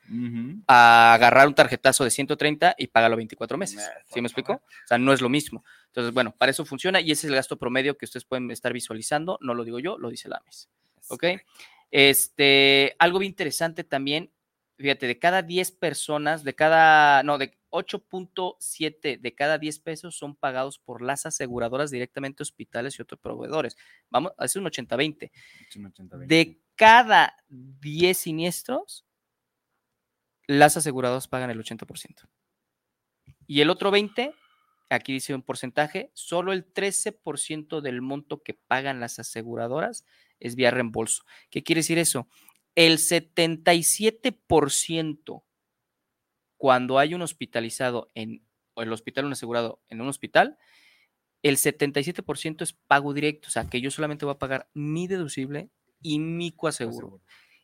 a agarrar un tarjetazo de 130 y pagarlo 24 meses. ¿Sí me explico? O sea, no es lo mismo. Entonces, bueno, para eso funciona y ese es el gasto promedio que ustedes pueden estar visualizando. No lo digo yo, lo dice la MES. ¿Ok? Este, algo bien interesante también, fíjate, de cada 10 personas, de cada, no, de 8.7 de cada 10 pesos son pagados por las aseguradoras directamente hospitales y otros proveedores. Vamos, es un 80-20. De cada 10 siniestros, las aseguradoras pagan el 80%. Y el otro 20, aquí dice un porcentaje, solo el 13% del monto que pagan las aseguradoras es vía reembolso. ¿Qué quiere decir eso? El 77% cuando hay un hospitalizado en el hospital, un asegurado en un hospital, el 77% es pago directo, o sea, que yo solamente voy a pagar mi deducible y mi coaseguro.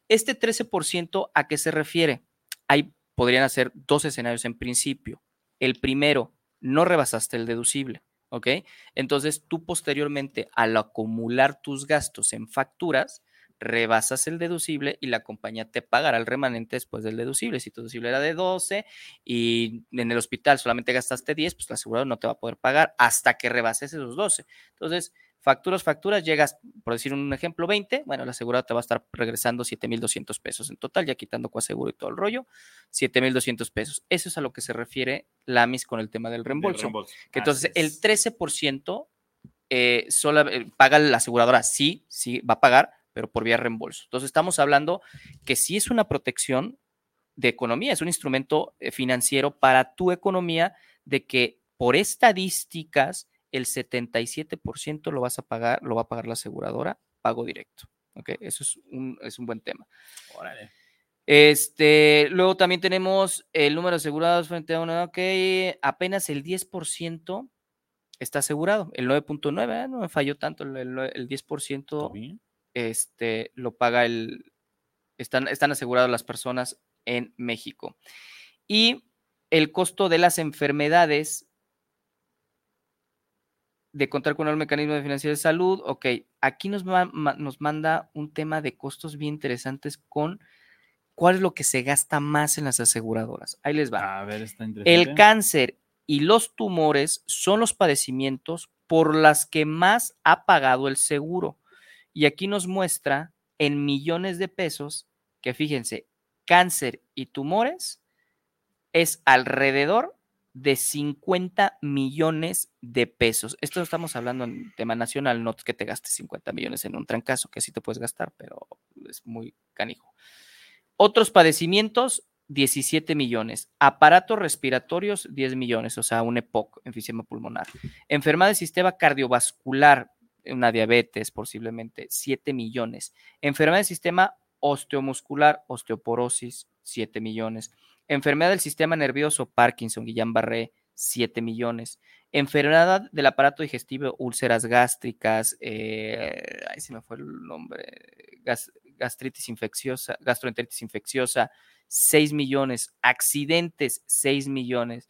Este 13%, ¿a qué se refiere? Ahí podrían hacer dos escenarios en principio. El primero, no rebasaste el deducible, ¿ok? Entonces, tú posteriormente, al acumular tus gastos en facturas, rebasas el deducible y la compañía te pagará el remanente después del deducible. Si tu deducible era de 12 y en el hospital solamente gastaste 10, pues el asegurado no te va a poder pagar hasta que rebases esos 12. Entonces, facturas, facturas, llegas, por decir un ejemplo, 20, bueno, el asegurado te va a estar regresando 7,200 pesos en total, ya quitando coaseguro y todo el rollo, 7,200 pesos. Eso es a lo que se refiere LAMIS con el tema del reembolso. Que entonces, el 13% eh, solo, eh, paga la aseguradora, sí, sí, va a pagar, pero por vía reembolso. Entonces estamos hablando que sí es una protección de economía, es un instrumento eh, financiero para tu economía de que por estadísticas el 77% lo vas a pagar, lo va a pagar la aseguradora, pago directo. ¿ok? Eso es un, es un buen tema. Órale. Este, luego también tenemos el número de asegurados frente a uno, ok, apenas el 10% está asegurado, el 9.9, ¿eh? no me falló tanto, el, el 10% este, lo paga el, están, están aseguradas las personas en México. Y el costo de las enfermedades de contar con el mecanismo de financiación de salud, ok, aquí nos, nos manda un tema de costos bien interesantes con cuál es lo que se gasta más en las aseguradoras. Ahí les va. A ver, está El cáncer y los tumores son los padecimientos por las que más ha pagado el seguro. Y aquí nos muestra en millones de pesos que fíjense, cáncer y tumores es alrededor de 50 millones de pesos. Esto estamos hablando en tema nacional, no que te gastes 50 millones en un trancazo, que sí te puedes gastar, pero es muy canijo. Otros padecimientos, 17 millones. Aparatos respiratorios, 10 millones, o sea, un EPOC, enfisema pulmonar. Enfermedad del sistema cardiovascular, una diabetes posiblemente, 7 millones. Enfermedad del sistema osteomuscular, osteoporosis, 7 millones. Enfermedad del sistema nervioso, Parkinson, Guillain-Barré, 7 millones. Enfermedad del aparato digestivo, úlceras gástricas, eh, ahí se me fue el nombre, gastritis infecciosa, gastroenteritis infecciosa, 6 millones. Accidentes, 6 millones.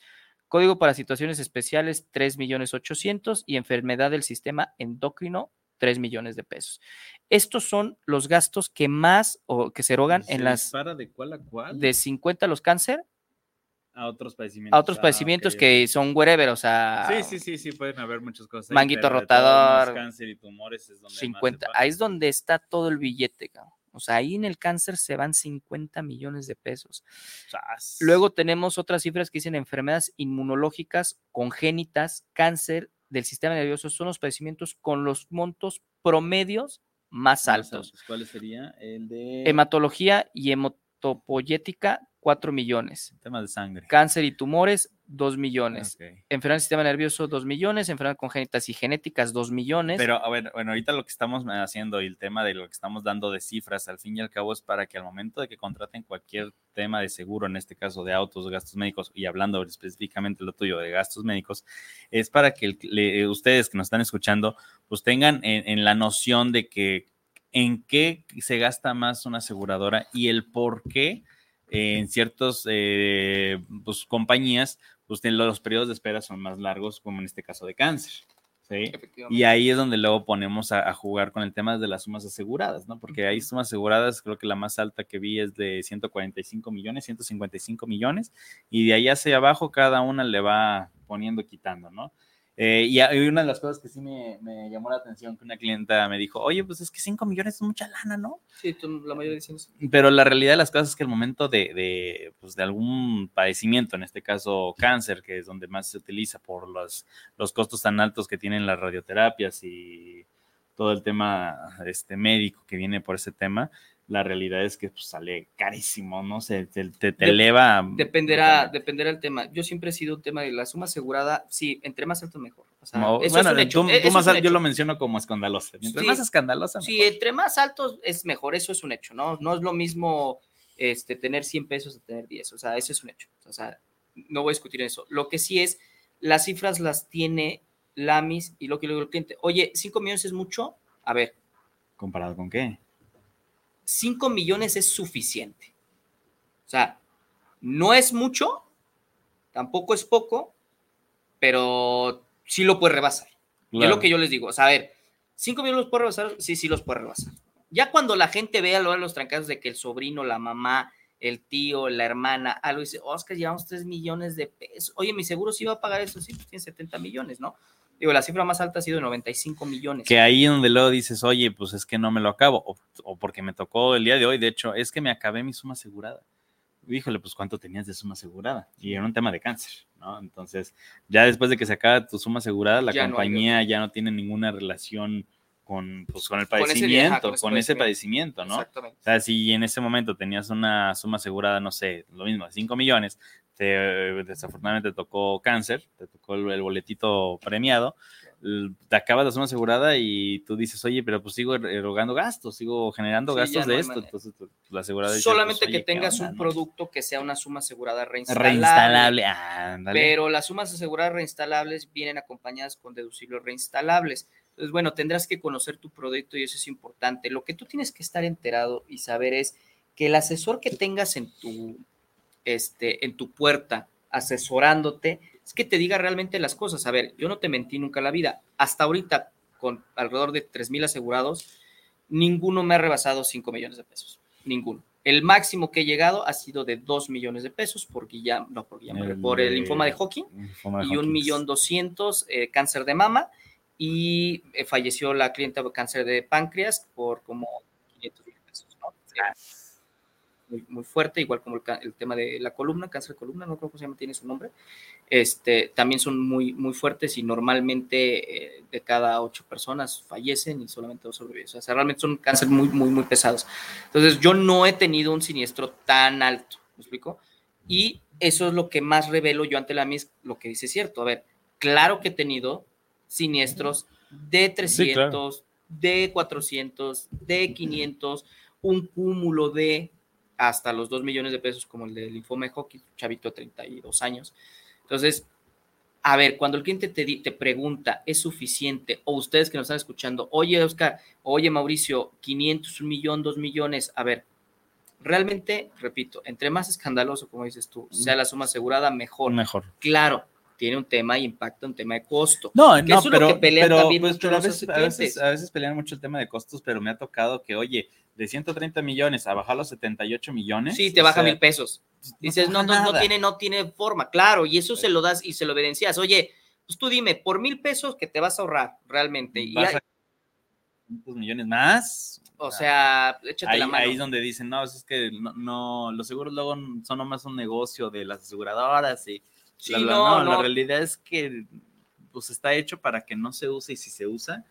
Código para situaciones especiales, 3 millones 800 y enfermedad del sistema endocrino, 3 millones de pesos. Estos son los gastos que más o que se erogan en las... de cuál a cuál? De 50 los cáncer. A otros padecimientos. A otros ah, padecimientos que son wherever, o sea. Sí, sí, sí, sí, pueden haber muchas cosas. Manguito rotador. Cáncer y tumores es donde 50. Ahí es donde está todo el billete, cabrón. O sea, ahí en el cáncer se van 50 millones de pesos. Luego tenemos otras cifras que dicen enfermedades inmunológicas, congénitas, cáncer del sistema nervioso. Son los padecimientos con los montos promedios más altos. ¿Cuál sería? El de... Hematología y hematopoyética, 4 millones. Tema de sangre. Cáncer y tumores, 2 millones. Enfermedad del sistema nervioso, 2 millones. Enfermedades congénitas y genéticas, 2 millones. Pero, a ver, bueno, ahorita lo que estamos haciendo y el tema de lo que estamos dando de cifras, al fin y al cabo, es para que al momento de que contraten cualquier tema de seguro, en este caso de autos, gastos médicos, y hablando específicamente lo tuyo de gastos médicos, es para que ustedes que nos están escuchando, pues tengan en la noción de que en qué se gasta más una aseguradora y el por qué en ciertas eh, pues, compañías, pues los periodos de espera son más largos, como en este caso de cáncer. ¿sí? Y ahí es donde luego ponemos a, jugar con el tema de las sumas aseguradas, ¿no? Porque hay sumas aseguradas, creo que la más alta que vi es de 145 millones, 155 millones, y de ahí hacia abajo cada una le va poniendo, quitando, ¿no? Eh, y, una de las cosas que sí me, llamó la atención, que una clienta me dijo, oye, pues es que 5 millones es mucha lana, ¿no? Sí, la mayoría dicen eso. Pero la realidad de las cosas es que el momento de, de, pues de algún padecimiento, en este caso cáncer, que es donde más se utiliza por los, los costos tan altos que tienen las radioterapias y todo el tema este, médico que viene por ese tema, la realidad es que pues, sale carísimo, ¿no? Se te, te, eleva. Dependerá, dependerá el tema. Yo siempre he sido un tema de la suma asegurada, sí, entre más alto mejor. bueno, Tú, más alto, yo lo menciono como escandaloso. Mientras más escandalosa. Sí, entre más altos es mejor, eso es un hecho, ¿no? No es lo mismo este, tener 100 pesos a tener 10, o sea, eso es un hecho. O sea, no voy a discutir eso. Lo que sí es, las cifras las tiene Lamis y lo que le digo al cliente, oye, 5 millones es mucho, a ver. ¿Comparado con qué? 5 millones es suficiente. O sea, no es mucho, tampoco es poco, pero sí lo puede rebasar. Es lo que yo les digo. O sea, a ver, 5 millones los puede rebasar, sí, sí los puede rebasar. Ya cuando la gente vea lo de los trancados de que el sobrino, la mamá, el tío, la hermana, algo dice, Oscar, llevamos 3 millones de pesos. Oye, mi seguro sí va a pagar eso, sí, pues tiene 70 millones, ¿no? Digo, la cifra más alta ha sido 95 millones. Que ahí donde luego dices, oye, pues es que no me lo acabo, o, porque me tocó el día de hoy, de hecho, es que me acabé mi suma asegurada. Híjole, pues cuánto tenías de suma asegurada. Y era un tema de cáncer, ¿no? Entonces, ya después de que se acaba tu suma asegurada, la compañía ya no tiene ninguna relación con, pues, con el padecimiento, con ese, padecimiento, ¿no? Exactamente. O sea, si en ese momento tenías una suma asegurada, no sé, lo mismo, 5 millones, te, desafortunadamente te tocó cáncer, te tocó el, boletito premiado, te acabas la suma asegurada y tú dices, oye, pero pues sigo erogando gastos, sigo generando gastos de esto. Entonces, pues, la asegurada Solamente pues, que tengas un producto que sea una suma asegurada reinstalable. Reinstalable, Pero las sumas aseguradas reinstalables vienen acompañadas con deducibles reinstalables. Entonces, bueno, tendrás que conocer tu producto y eso es importante. Lo que tú tienes que estar enterado y saber es que el asesor que tengas en tu, este, en tu puerta asesorándote es que te diga realmente las cosas. A ver, yo no te mentí nunca en la vida. Hasta ahorita, con alrededor de 3 mil asegurados, ninguno me ha rebasado 5 millones de pesos. Ninguno. El máximo que he llegado ha sido de 2 millones de pesos por, no, por, por el linfoma de Hawking y un millón doscientos eh, cáncer de mama y eh, falleció la clienta de cáncer de páncreas por como 500 mil pesos, ¿no? Muy, muy, fuerte, igual como el, tema de la columna, cáncer de columna, no creo que se llama, tiene su nombre, este, también son muy, muy fuertes y normalmente eh, de cada ocho personas fallecen y solamente dos sobreviven. O sea, realmente son cáncer muy, muy, muy pesados. Entonces, yo no he tenido un siniestro tan alto, ¿me explico? Y eso es lo que más revelo yo ante la MIS, lo que dice cierto. A ver, claro que he tenido siniestros de 300, de 400, de 500, un cúmulo de hasta los 2 millones de pesos como el del linfoma de hockey, chavito de 32 años. Entonces, a ver, cuando el cliente te, te pregunta, ¿es suficiente? O ustedes que nos están escuchando, oye, Oscar, oye, Mauricio, 500, un millón, 2 millones. A ver, realmente, repito, entre más escandaloso, como dices tú, sea la suma asegurada, mejor. Mejor. Claro, tiene un tema y impacta un tema de costo. No, no, pero, pero, pues, a, veces, a, veces, pelean mucho el tema de costos, pero me ha tocado que, oye, de 130 millones a bajar los 78 millones. Sí, te baja mil pesos. Dices, no, no, no, tiene, no tiene forma, claro, y eso se lo das y se lo evidencias. Oye, pues tú dime, por mil pesos que te vas a ahorrar realmente. Y hay... millones más. O sea, échate ahí, la mano. Ahí es donde dicen, no, es que no, no, los seguros luego son nomás un negocio de las aseguradoras y no, la realidad es que pues está hecho para que no se use y si se usa,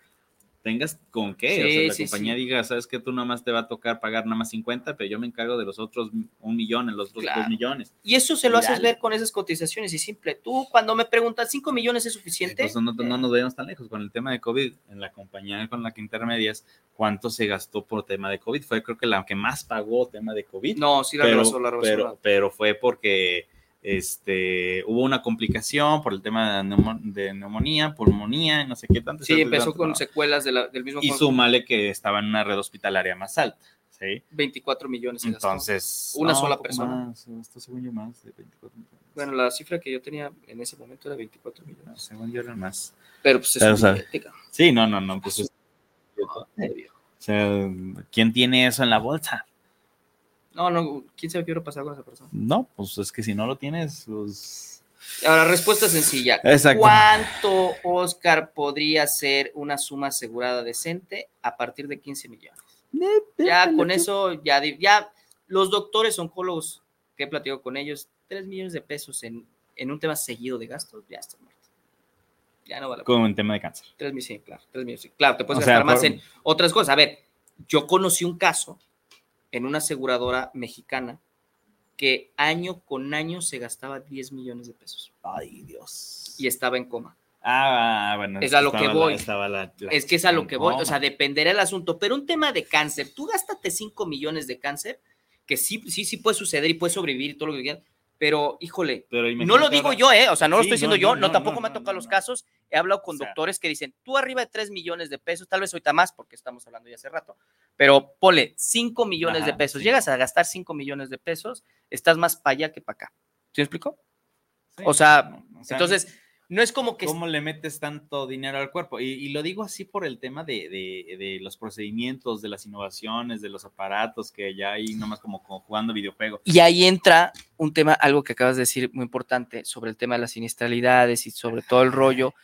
tengas con qué. o sea, la compañía diga, sabes que tú nada más te va a tocar pagar nada más 50, pero yo me encargo de los otros un millón, en los otros dos millones. Y eso se lo haces ver con esas cotizaciones y simple. Tú cuando me preguntas, ¿5 millones es suficiente? Entonces no, no nos vayamos tan lejos con el tema de COVID. En la compañía con la que intermedias, ¿cuánto se gastó por tema de COVID? Fue creo que la que más pagó tema de COVID. No, sí la pero, la pero, pero fue porque este, hubo una complicación por el tema de, neumonía, pulmonía, no sé qué tanto. Sí, empezó con secuelas del mismo. Y súmale que estaba en una red hospitalaria más alta. ¿sí? 24 millones. Entonces. Una sola persona. Más, esto según yo más de 24 millones. Bueno, la cifra que yo tenía en ese momento era 24 millones. según yo era más. Pero pues es Sí, no, no, no. Pues, o sea, ¿quién tiene eso en la bolsa? No, no, quién sabe qué hubiera pasado con esa persona. No, pues es que si no lo tienes, pues. Ahora, respuesta sencilla. Exacto. ¿Cuánto, Oscar, podría ser una suma asegurada decente a partir de 15 millones? Ya con eso, ya, ya los doctores oncólogos que he platicado con ellos, 3 millones de pesos en, en un tema seguido de gastos, ya está muerto. Ya no vale. Como en tema de cáncer. 3 millones, sí, claro. 3 millones, Claro, te puedes gastar más en otras cosas. A ver, yo conocí un caso en una aseguradora mexicana que año con año se gastaba 10 millones de pesos. Ay, Dios. Y estaba en coma. Ah, bueno. Es a lo que voy. es que es a lo que voy. O sea, dependerá el asunto. Pero un tema de cáncer, tú gástate 5 millones de cáncer, que sí, sí, sí puede suceder y puede sobrevivir y todo lo que quieras pero híjole, no lo digo yo, ¿eh? O sea, no lo estoy diciendo yo, no, tampoco me ha tocado los casos. He hablado con doctores que dicen, tú arriba de 3 millones de pesos, tal vez ahorita más, porque estamos hablando ya hace rato, pero pole 5 millones de pesos. Llegas a gastar 5 millones de pesos, estás más para allá que para acá. ¿Sí me explico? o sea, entonces no es como que... ¿Cómo le metes tanto dinero al cuerpo? Y, lo digo así por el tema de, los procedimientos, de las innovaciones, de los aparatos que ya hay nomás como, como jugando videojuegos. Y ahí entra un tema, algo que acabas de decir muy importante, sobre el tema de las siniestralidades y sobre todo el rollo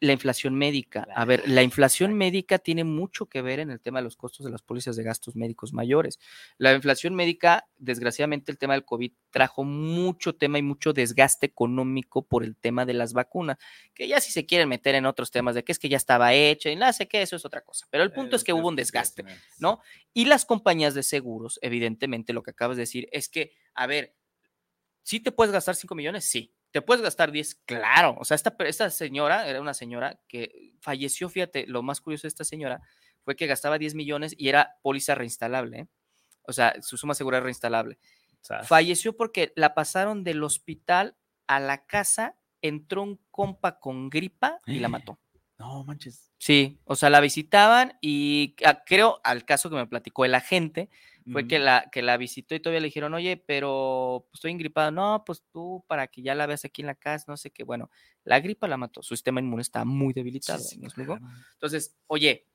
la inflación médica. A ver, la inflación médica tiene mucho que ver en el tema de los costos de las pólizas de gastos médicos mayores. La inflación médica, desgraciadamente, el tema del COVID trajo mucho tema y mucho desgaste económico por el tema de las vacunas, que ya si se quieren meter en otros temas de que es que ya estaba hecha y nada, sé que eso es otra cosa. Pero el punto es que hubo un desgaste, ¿no? Y las compañías de seguros, evidentemente, lo que acabas de decir es que, a ver, ¿sí te puedes gastar 5 millones? Sí ¿Te puedes gastar 10? Claro. O sea, esta, esta señora era una señora que falleció, fíjate, lo más curioso de esta señora fue que gastaba 10 millones y era póliza reinstalable. ¿eh? O sea, su suma segura reinstalable. Falleció porque la pasaron del hospital a la casa, entró un compa con gripa y la mató. No manches. Sí, o sea, la visitaban y creo, al caso que me platicó el agente, fue que, la, que la visitó y todavía le dijeron, oye, pero pues, estoy ingripado. No, pues tú para que ya la veas aquí en la casa, no sé qué. Bueno, la gripa la mató, su sistema inmune está muy debilitado. Entonces, oye,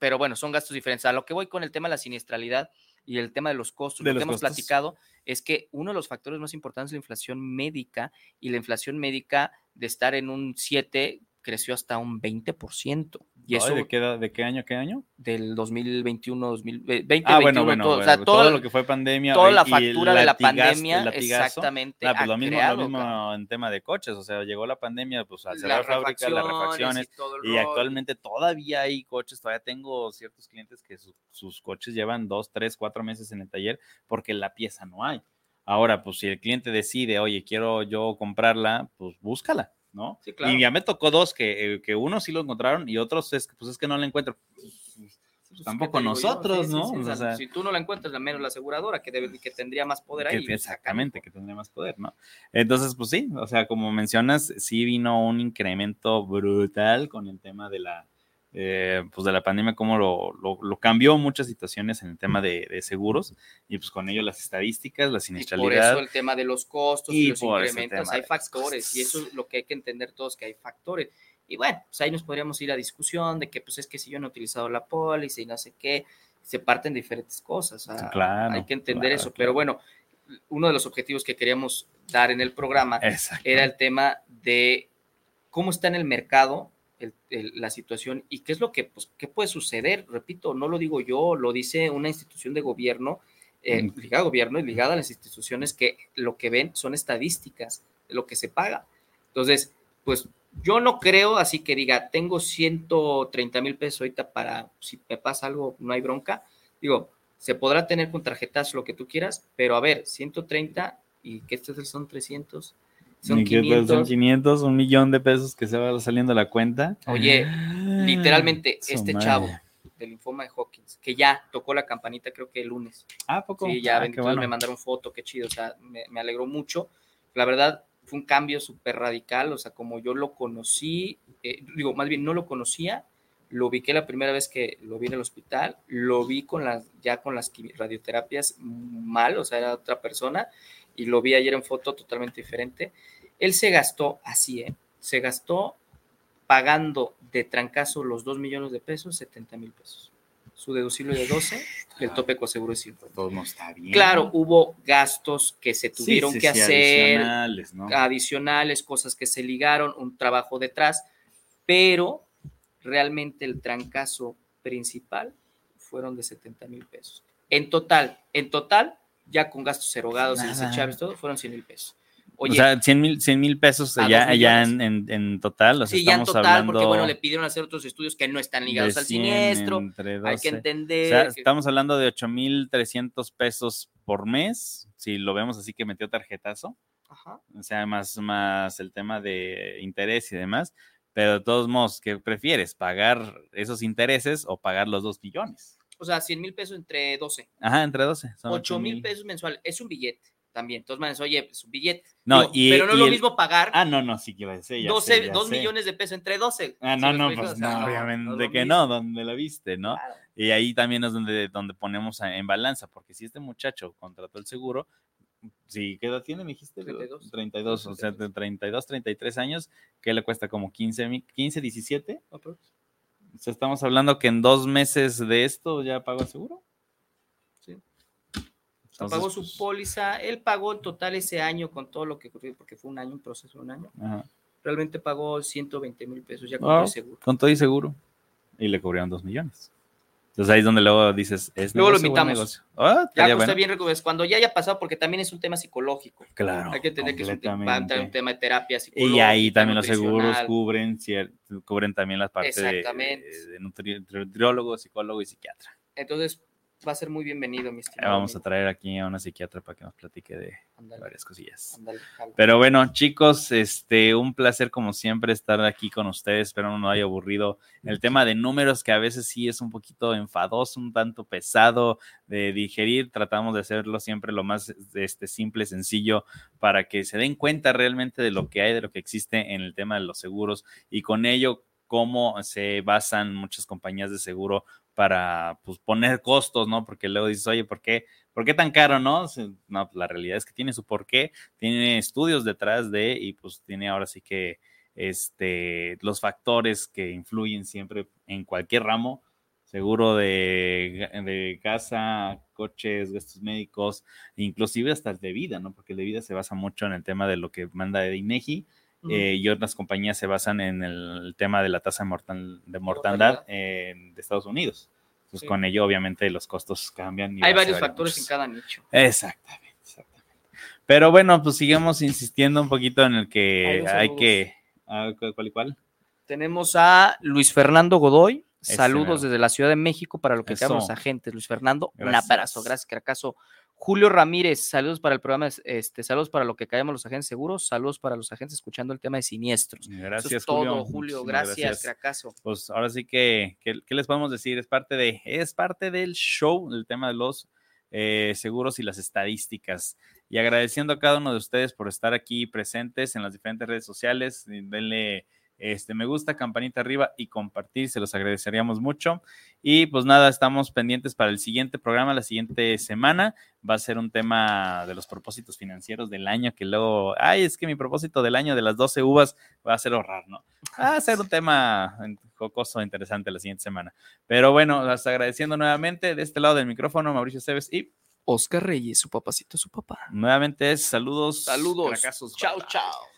pero bueno, son gastos diferentes. A lo que voy con el tema de la siniestralidad y el tema de los costos, lo que hemos platicado es que uno de los factores más importantes es la inflación médica y la inflación médica de estar en un 7 creció hasta un 20%. ¿Y eso ¿de qué, ¿De qué año, qué año? Del 2021, 2020, ah, bueno, bueno, todo, o sea, todo, lo que fue pandemia. Toda la factura de la pandemia, exactamente. Ah, pues lo, mismo, lo mismo en tema de coches, o sea, llegó la pandemia, pues al cerrar fábricas, las refacciones, y, actualmente todavía hay coches, todavía tengo ciertos clientes que sus coches llevan dos, tres, cuatro meses en el taller porque la pieza no hay. Ahora, pues si el cliente decide, oye, quiero yo comprarla, pues búscala. ¿No? Y ya me tocó dos, que, eh, que uno sí lo encontraron y otros es, pues es que no la encuentro. Pues, tampoco nosotros, ¿no? si tú no la encuentras, al menos la aseguradora, que, debe, que tendría más poder ahí. exactamente, que tendría más poder, ¿no? Entonces, pues sí, o sea, como mencionas, sí vino un incremento brutal con el tema de la, eh, pues de la pandemia, cómo lo, lo, cambió muchas situaciones en el tema de, seguros y pues con ello las estadísticas, la siniestralidad. por eso el tema de los costos y, los incrementos, hay factores y eso es lo que hay que entender todos, que hay factores. Y bueno, pues ahí nos podríamos ir a discusión de que pues es que si yo no he utilizado la póliza y no sé qué, se parten diferentes cosas. claro, hay que entender eso, pero bueno, uno de los objetivos que queríamos dar en el programa era el tema de cómo está en el mercado la situación y qué es lo que pues, qué puede suceder. Repito, no lo digo yo, lo dice una institución de gobierno, eh, ligada al gobierno y ligada a las instituciones que lo que ven son estadísticas lo que se paga. Entonces, pues Yo no creo, así que diga, tengo 130 mil pesos ahorita para, si me pasa algo, no hay bronca. Digo, se podrá tener con tarjetas lo que tú quieras, pero a ver, 130 y que estos son 300, son Ni que, pues, 500. Son 500, un millón de pesos que se va saliendo la cuenta. Oye, literalmente, Su este madre. chavo del linfoma de Hawkins, que ya tocó la campanita creo que el lunes. Ah, ¿a poco. Sí, ya Ah, bueno. me mandaron foto, qué chido, o sea, me, me alegró mucho. La verdad, fue un cambio súper radical, o sea, como yo lo conocí, eh, digo, más bien no lo conocía, lo ubiqué la primera vez que lo vi en el hospital, lo vi con las, ya con las radioterapias mal, o sea, era otra persona, y lo vi ayer en foto totalmente diferente. Él se gastó así, ¿eh? Se gastó pagando de trancazo los 2 millones de pesos, 70 mil pesos. Su deducible de 12, el tope con seguro de 50. Todo no está bien. Claro, hubo gastos que se Sí, tuvieron sí, que sí, hacer, adicionales, ¿no? adicionales, cosas que se ligaron, un trabajo detrás, pero realmente el trancazo principal fueron de 70 mil pesos. En total, en total, ya con gastos erogados y desechables, todo, fueron 100 mil pesos. o Oye, sea, 100 mil, 100 mil pesos A ya, dos ya en, en, en total. O sea, sí, ya en estamos total, hablando porque bueno, le pidieron hacer otros estudios que no están ligados de al 100 siniestro. Hay que 12. entender. O sea, que- estamos hablando de 8,300 pesos por mes, si lo vemos así que metió tarjetazo, Ajá. o sea, más, más el tema de interés y demás, pero de todos modos, ¿qué prefieres? ¿Pagar esos intereses o pagar los 2 millones? O sea, 100 mil pesos entre 12. Ajá, entre 12. son 8 mil 8,000. pesos mensual. Es un billete también. Entonces, manes, oye, es un billete. No, Digo, y- pero no es y lo el- mismo pagar Ah, no, no, sí decir. ya 12, sé, ya 2 sé. millones de pesos entre 12. Ah, ¿Sí no, no, pues O sea, no, no, obviamente no es lo que no, donde la viste, ¿no? Claro. Y ahí también es donde, donde ponemos a- en balanza, porque si este muchacho contrató el seguro, si ¿qué edad tiene? Me dijiste 32. 32, o sea, de 32, 33 años, que le cuesta como 15, mi- 15 17. No, pero- O sea, estamos hablando que en dos meses de esto ya pagó el seguro. Sí. Entonces, pagó su pues, póliza, él pagó en total ese año con todo lo que ocurrió, porque fue un año, un proceso de un año. ajá. Realmente pagó 120 mil pesos ya con todo el seguro. Con todo y seguro. Y le cubrieron 2 millones. Entonces ahí es donde luego dices, es Luego lo negocio, buen invitamos. Ah, Ya que bueno. bien recuerda, cuando ya haya pasado, porque también es un tema psicológico. Claro. Hay que entender que es un, tema- un tema de terapia Y psicológica. ahí también los seguros cubren, cubren también las partes de, de nutri- nutriólogo, psicólogo y psiquiatra. Entonces, va a ser muy bienvenido, mi estimado. vamos a traer aquí a una psiquiatra para que nos platique de varias cosillas. Pero bueno, chicos, este, un placer como siempre estar aquí con ustedes. Espero no nos haya aburrido el tema de números, que a veces sí es un poquito enfadoso, un tanto pesado de digerir. Tratamos de hacerlo siempre lo más este, simple, sencillo, para que se den cuenta realmente de lo que hay, de lo que existe en el tema de los seguros y con ello cómo se basan muchas compañías de seguro para pues, poner costos, ¿no? Porque luego dices, oye, ¿por qué, ¿por qué tan caro, no? No, la realidad es que tiene su porqué, tiene estudios detrás de y pues tiene ahora sí que este, los factores que influyen siempre en cualquier ramo, seguro de, de casa, coches, gastos médicos, inclusive hasta el de vida, ¿no? Porque el de vida se basa mucho en el tema de lo que manda de INEGI Eh, y otras compañías se basan en el tema de la tasa de, mortal- de mortandad eh, de Estados Unidos. Entonces, Sí. con ello, obviamente, los costos cambian. y Hay varios factores en muchos. cada nicho. Exactamente, exactamente. Pero bueno, pues sigamos insistiendo un poquito en el que hay que. ah, ¿Cuál y cuál? Tenemos a Luis Fernando Godoy. Saludos desde la Ciudad de México para lo que Eso. agentes. Luis Fernando, Gracias. un abrazo. Gracias, Caracazo. Julio Ramírez, saludos para el programa, este, saludos para lo que caemos los agentes seguros, saludos para los agentes escuchando el tema de siniestros. Gracias, Eso es todo, Julio. Julio. Muchísimas Gracias, Caracazo. Pues ahora sí que, que- ¿qué les podemos decir? Es parte de, es parte del show, el tema de los eh, seguros y las estadísticas. Y agradeciendo a cada uno de ustedes por estar aquí presentes en las diferentes redes sociales. Denle este me gusta, campanita arriba y compartir, se los agradeceríamos mucho. Y pues nada, estamos pendientes para el siguiente programa, la siguiente semana. Va a ser un tema de los propósitos financieros del año, que luego, ay, es que mi propósito del año de las 12 uvas va a ser ahorrar, ¿no? Va a ser un tema jocoso, interesante la siguiente semana. Pero bueno, las agradeciendo nuevamente de este lado del micrófono, Mauricio Cebes, y Oscar Reyes, su papacito, su papá. nuevamente es saludos. Saludos. Chao, chao.